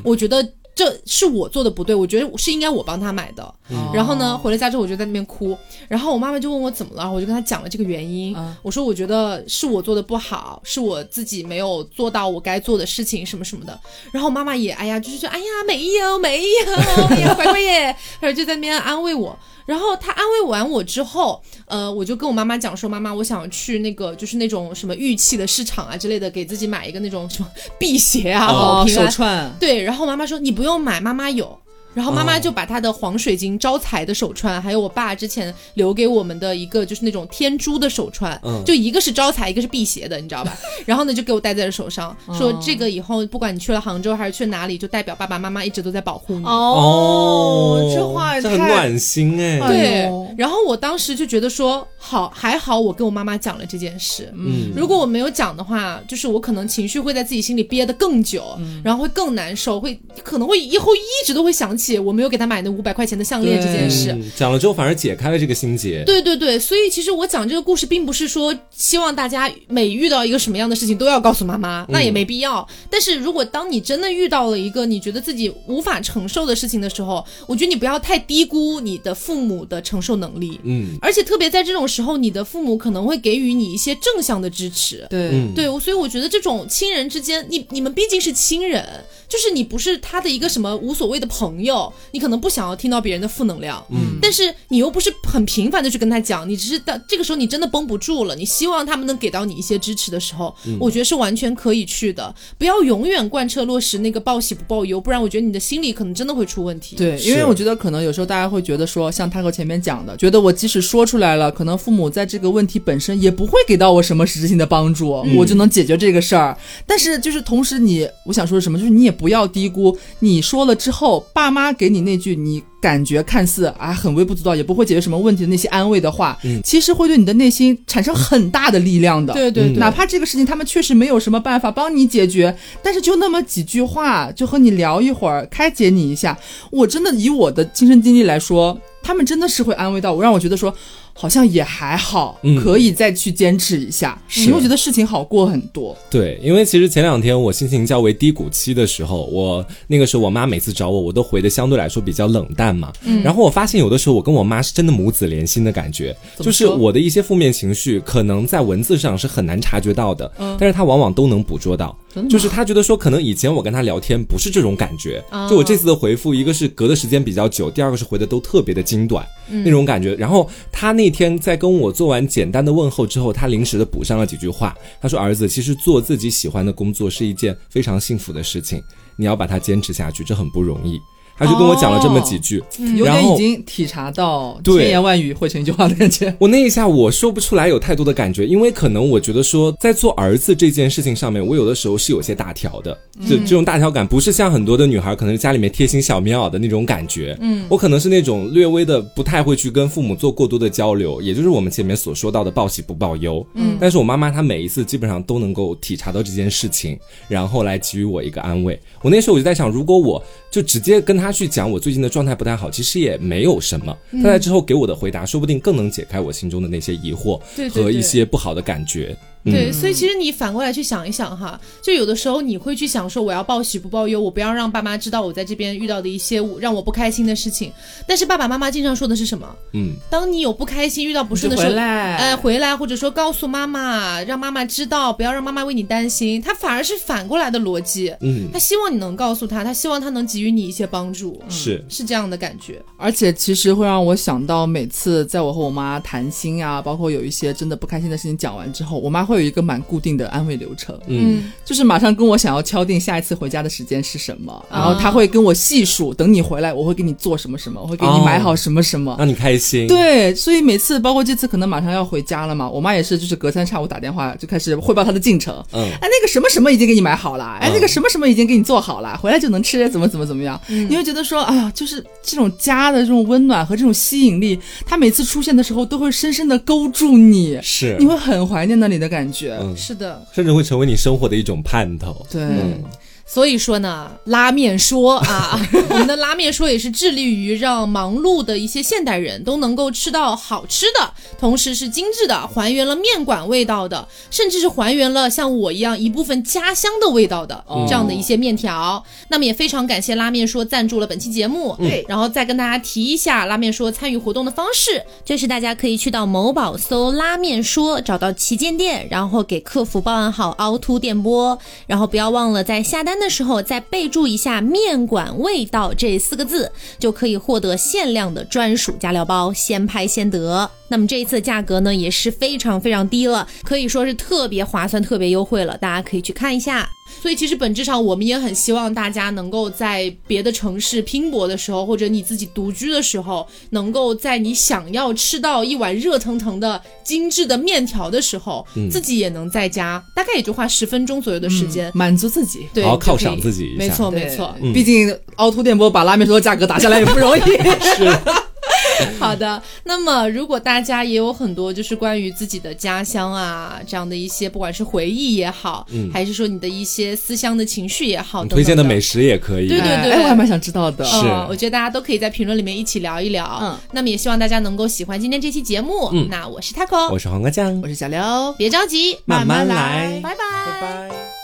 我觉得。这是我做的不对，我觉得是应该我帮他买的。然后呢，回了家之后我就在那边哭，然后我妈妈就问我怎么了，我就跟她讲了这个原因。我说我觉得是我做的不好，是我自己没有做到我该做的事情什么什么的。然后我妈妈也哎呀，就是说哎呀没有没有，哎呀乖乖耶，然后就在那边安慰我。然后他安慰完我之后，呃，我就跟我妈妈讲说，妈妈，我想去那个就是那种什么玉器的市场啊之类的，给自己买一个那种什么辟邪啊，手串。对，然后妈妈说你不用买，妈妈有。然后妈妈就把她的黄水晶招财的手串，还有我爸之前留给我们的一个就是那种天珠的手串，就一个是招财，一个是辟邪的，你知道吧？[laughs] 然后呢，就给我戴在了手上，说这个以后不管你去了杭州还是去哪里，就代表爸爸妈妈一直都在保护你。哦，这话很暖心哎。对。然后我当时就觉得说，好还好我跟我妈妈讲了这件事。嗯。如果我没有讲的话，就是我可能情绪会在自己心里憋得更久，然后会更难受，会可能会以后一直都会想起。我没有给他买那五百块钱的项链这件事，讲了之后反而解开了这个心结。对对对，所以其实我讲这个故事，并不是说希望大家每遇到一个什么样的事情都要告诉妈妈，那也没必要。但是如果当你真的遇到了一个你觉得自己无法承受的事情的时候，我觉得你不要太低估你的父母的承受能力。嗯，而且特别在这种时候，你的父母可能会给予你一些正向的支持。对对，所以我觉得这种亲人之间，你你们毕竟是亲人，就是你不是他的一个什么无所谓的朋友。你可能不想要听到别人的负能量，嗯，但是你又不是很频繁的去跟他讲，你只是到这个时候你真的绷不住了，你希望他们能给到你一些支持的时候，我觉得是完全可以去的。不要永远贯彻落实那个报喜不报忧，不然我觉得你的心里可能真的会出问题。对，因为我觉得可能有时候大家会觉得说，像他和前面讲的，觉得我即使说出来了，可能父母在这个问题本身也不会给到我什么实质性的帮助，我就能解决这个事儿。但是就是同时你，我想说的什么，就是你也不要低估你说了之后，爸妈给你那句你。感觉看似啊很微不足道，也不会解决什么问题的那些安慰的话，嗯，其实会对你的内心产生很大的力量的。对对，哪怕这个事情他们确实没有什么办法帮你解决，但是就那么几句话，就和你聊一会儿，开解你一下。我真的以我的亲身经历来说，他们真的是会安慰到我，让我觉得说。好像也还好，可以再去坚持一下，你会觉得事情好过很多。对，因为其实前两天我心情较为低谷期的时候，我那个时候我妈每次找我，我都回的相对来说比较冷淡嘛。嗯。然后我发现有的时候我跟我妈是真的母子连心的感觉，就是我的一些负面情绪可能在文字上是很难察觉到的，但是她往往都能捕捉到。就是他觉得说，可能以前我跟他聊天不是这种感觉，就我这次的回复，一个是隔的时间比较久，第二个是回的都特别的精短那种感觉。然后他那。天在跟我做完简单的问候之后，他临时的补上了几句话。他说：“儿子，其实做自己喜欢的工作是一件非常幸福的事情，你要把它坚持下去，这很不容易。”他就跟我讲了这么几句，有点已经体察到千言万语汇成一句话的感觉。我那一下我说不出来有太多的感觉，因为可能我觉得说在做儿子这件事情上面，我有的时候是有些大条的，就这种大条感不是像很多的女孩可能家里面贴心小棉袄的那种感觉。嗯，我可能是那种略微的不太会去跟父母做过多的交流，也就是我们前面所说到的报喜不报忧。嗯，但是我妈妈她每一次基本上都能够体察到这件事情，然后来给予我一个安慰。我那时候我就在想，如果我就直接跟他去讲我最近的状态不太好，其实也没有什么。他在之后给我的回答，说不定更能解开我心中的那些疑惑和一些不好的感觉。对，所以其实你反过来去想一想哈，就有的时候你会去想说，我要报喜不报忧，我不要让爸妈知道我在这边遇到的一些让我不开心的事情。但是爸爸妈妈经常说的是什么？嗯，当你有不开心、遇到不顺的时候，哎，回来，或者说告诉妈妈，让妈妈知道，不要让妈妈为你担心。他反而是反过来的逻辑，嗯，他希望你能告诉他，他希望他能给予你一些帮助，是是这样的感觉。而且其实会让我想到，每次在我和我妈谈心啊，包括有一些真的不开心的事情讲完之后，我妈。会有一个蛮固定的安慰流程，嗯，就是马上跟我想要敲定下一次回家的时间是什么，然后他会跟我细数，等你回来我会给你做什么什么，我会给你买好什么什么，让你开心。对，所以每次包括这次可能马上要回家了嘛，我妈也是就是隔三差五打电话就开始汇报她的进程，嗯，哎那个什么什么已经给你买好了，哎那个什么什么已经给你做好了，回来就能吃，怎么怎么怎么样，你会觉得说，哎呀，就是这种家的这种温暖和这种吸引力，他每次出现的时候都会深深的勾住你，是，你会很怀念那里的感觉，嗯，是的，甚至会成为你生活的一种盼头。对。所以说呢，拉面说啊，[laughs] 我们的拉面说也是致力于让忙碌的一些现代人都能够吃到好吃的，同时是精致的，还原了面馆味道的，甚至是还原了像我一样一部分家乡的味道的这样的一些面条。那么也非常感谢拉面说赞助了本期节目，对，然后再跟大家提一下拉面说参与活动的方式，就是大家可以去到某宝搜拉面说，找到旗舰店，然后给客服报暗号凹凸电波，然后不要忘了在下单。的时候再备注一下“面馆味道”这四个字，就可以获得限量的专属加料包，先拍先得。那么这一次价格呢也是非常非常低了，可以说是特别划算、特别优惠了，大家可以去看一下。所以其实本质上，我们也很希望大家能够在别的城市拼搏的时候，或者你自己独居的时候，能够在你想要吃到一碗热腾腾的精致的面条的时候，自己也能在家，大概也就花十分钟左右的时间满足自己，对，然后犒赏自己一下。没错没错，毕竟凹凸电波把拉面说的价格打下来也不容易。[laughs] 是。[laughs] 好的，那么如果大家也有很多就是关于自己的家乡啊这样的一些，不管是回忆也好，嗯，还是说你的一些思乡的情绪也好，推荐的美食也可以，对对对，我还蛮想知道的。是，我觉得大家都可以在评论里面一起聊一聊。嗯，那么也希望大家能够喜欢今天这期节目。嗯，那我是 taco，我是黄瓜酱，我是小刘，别着急，慢慢来，拜拜，拜拜。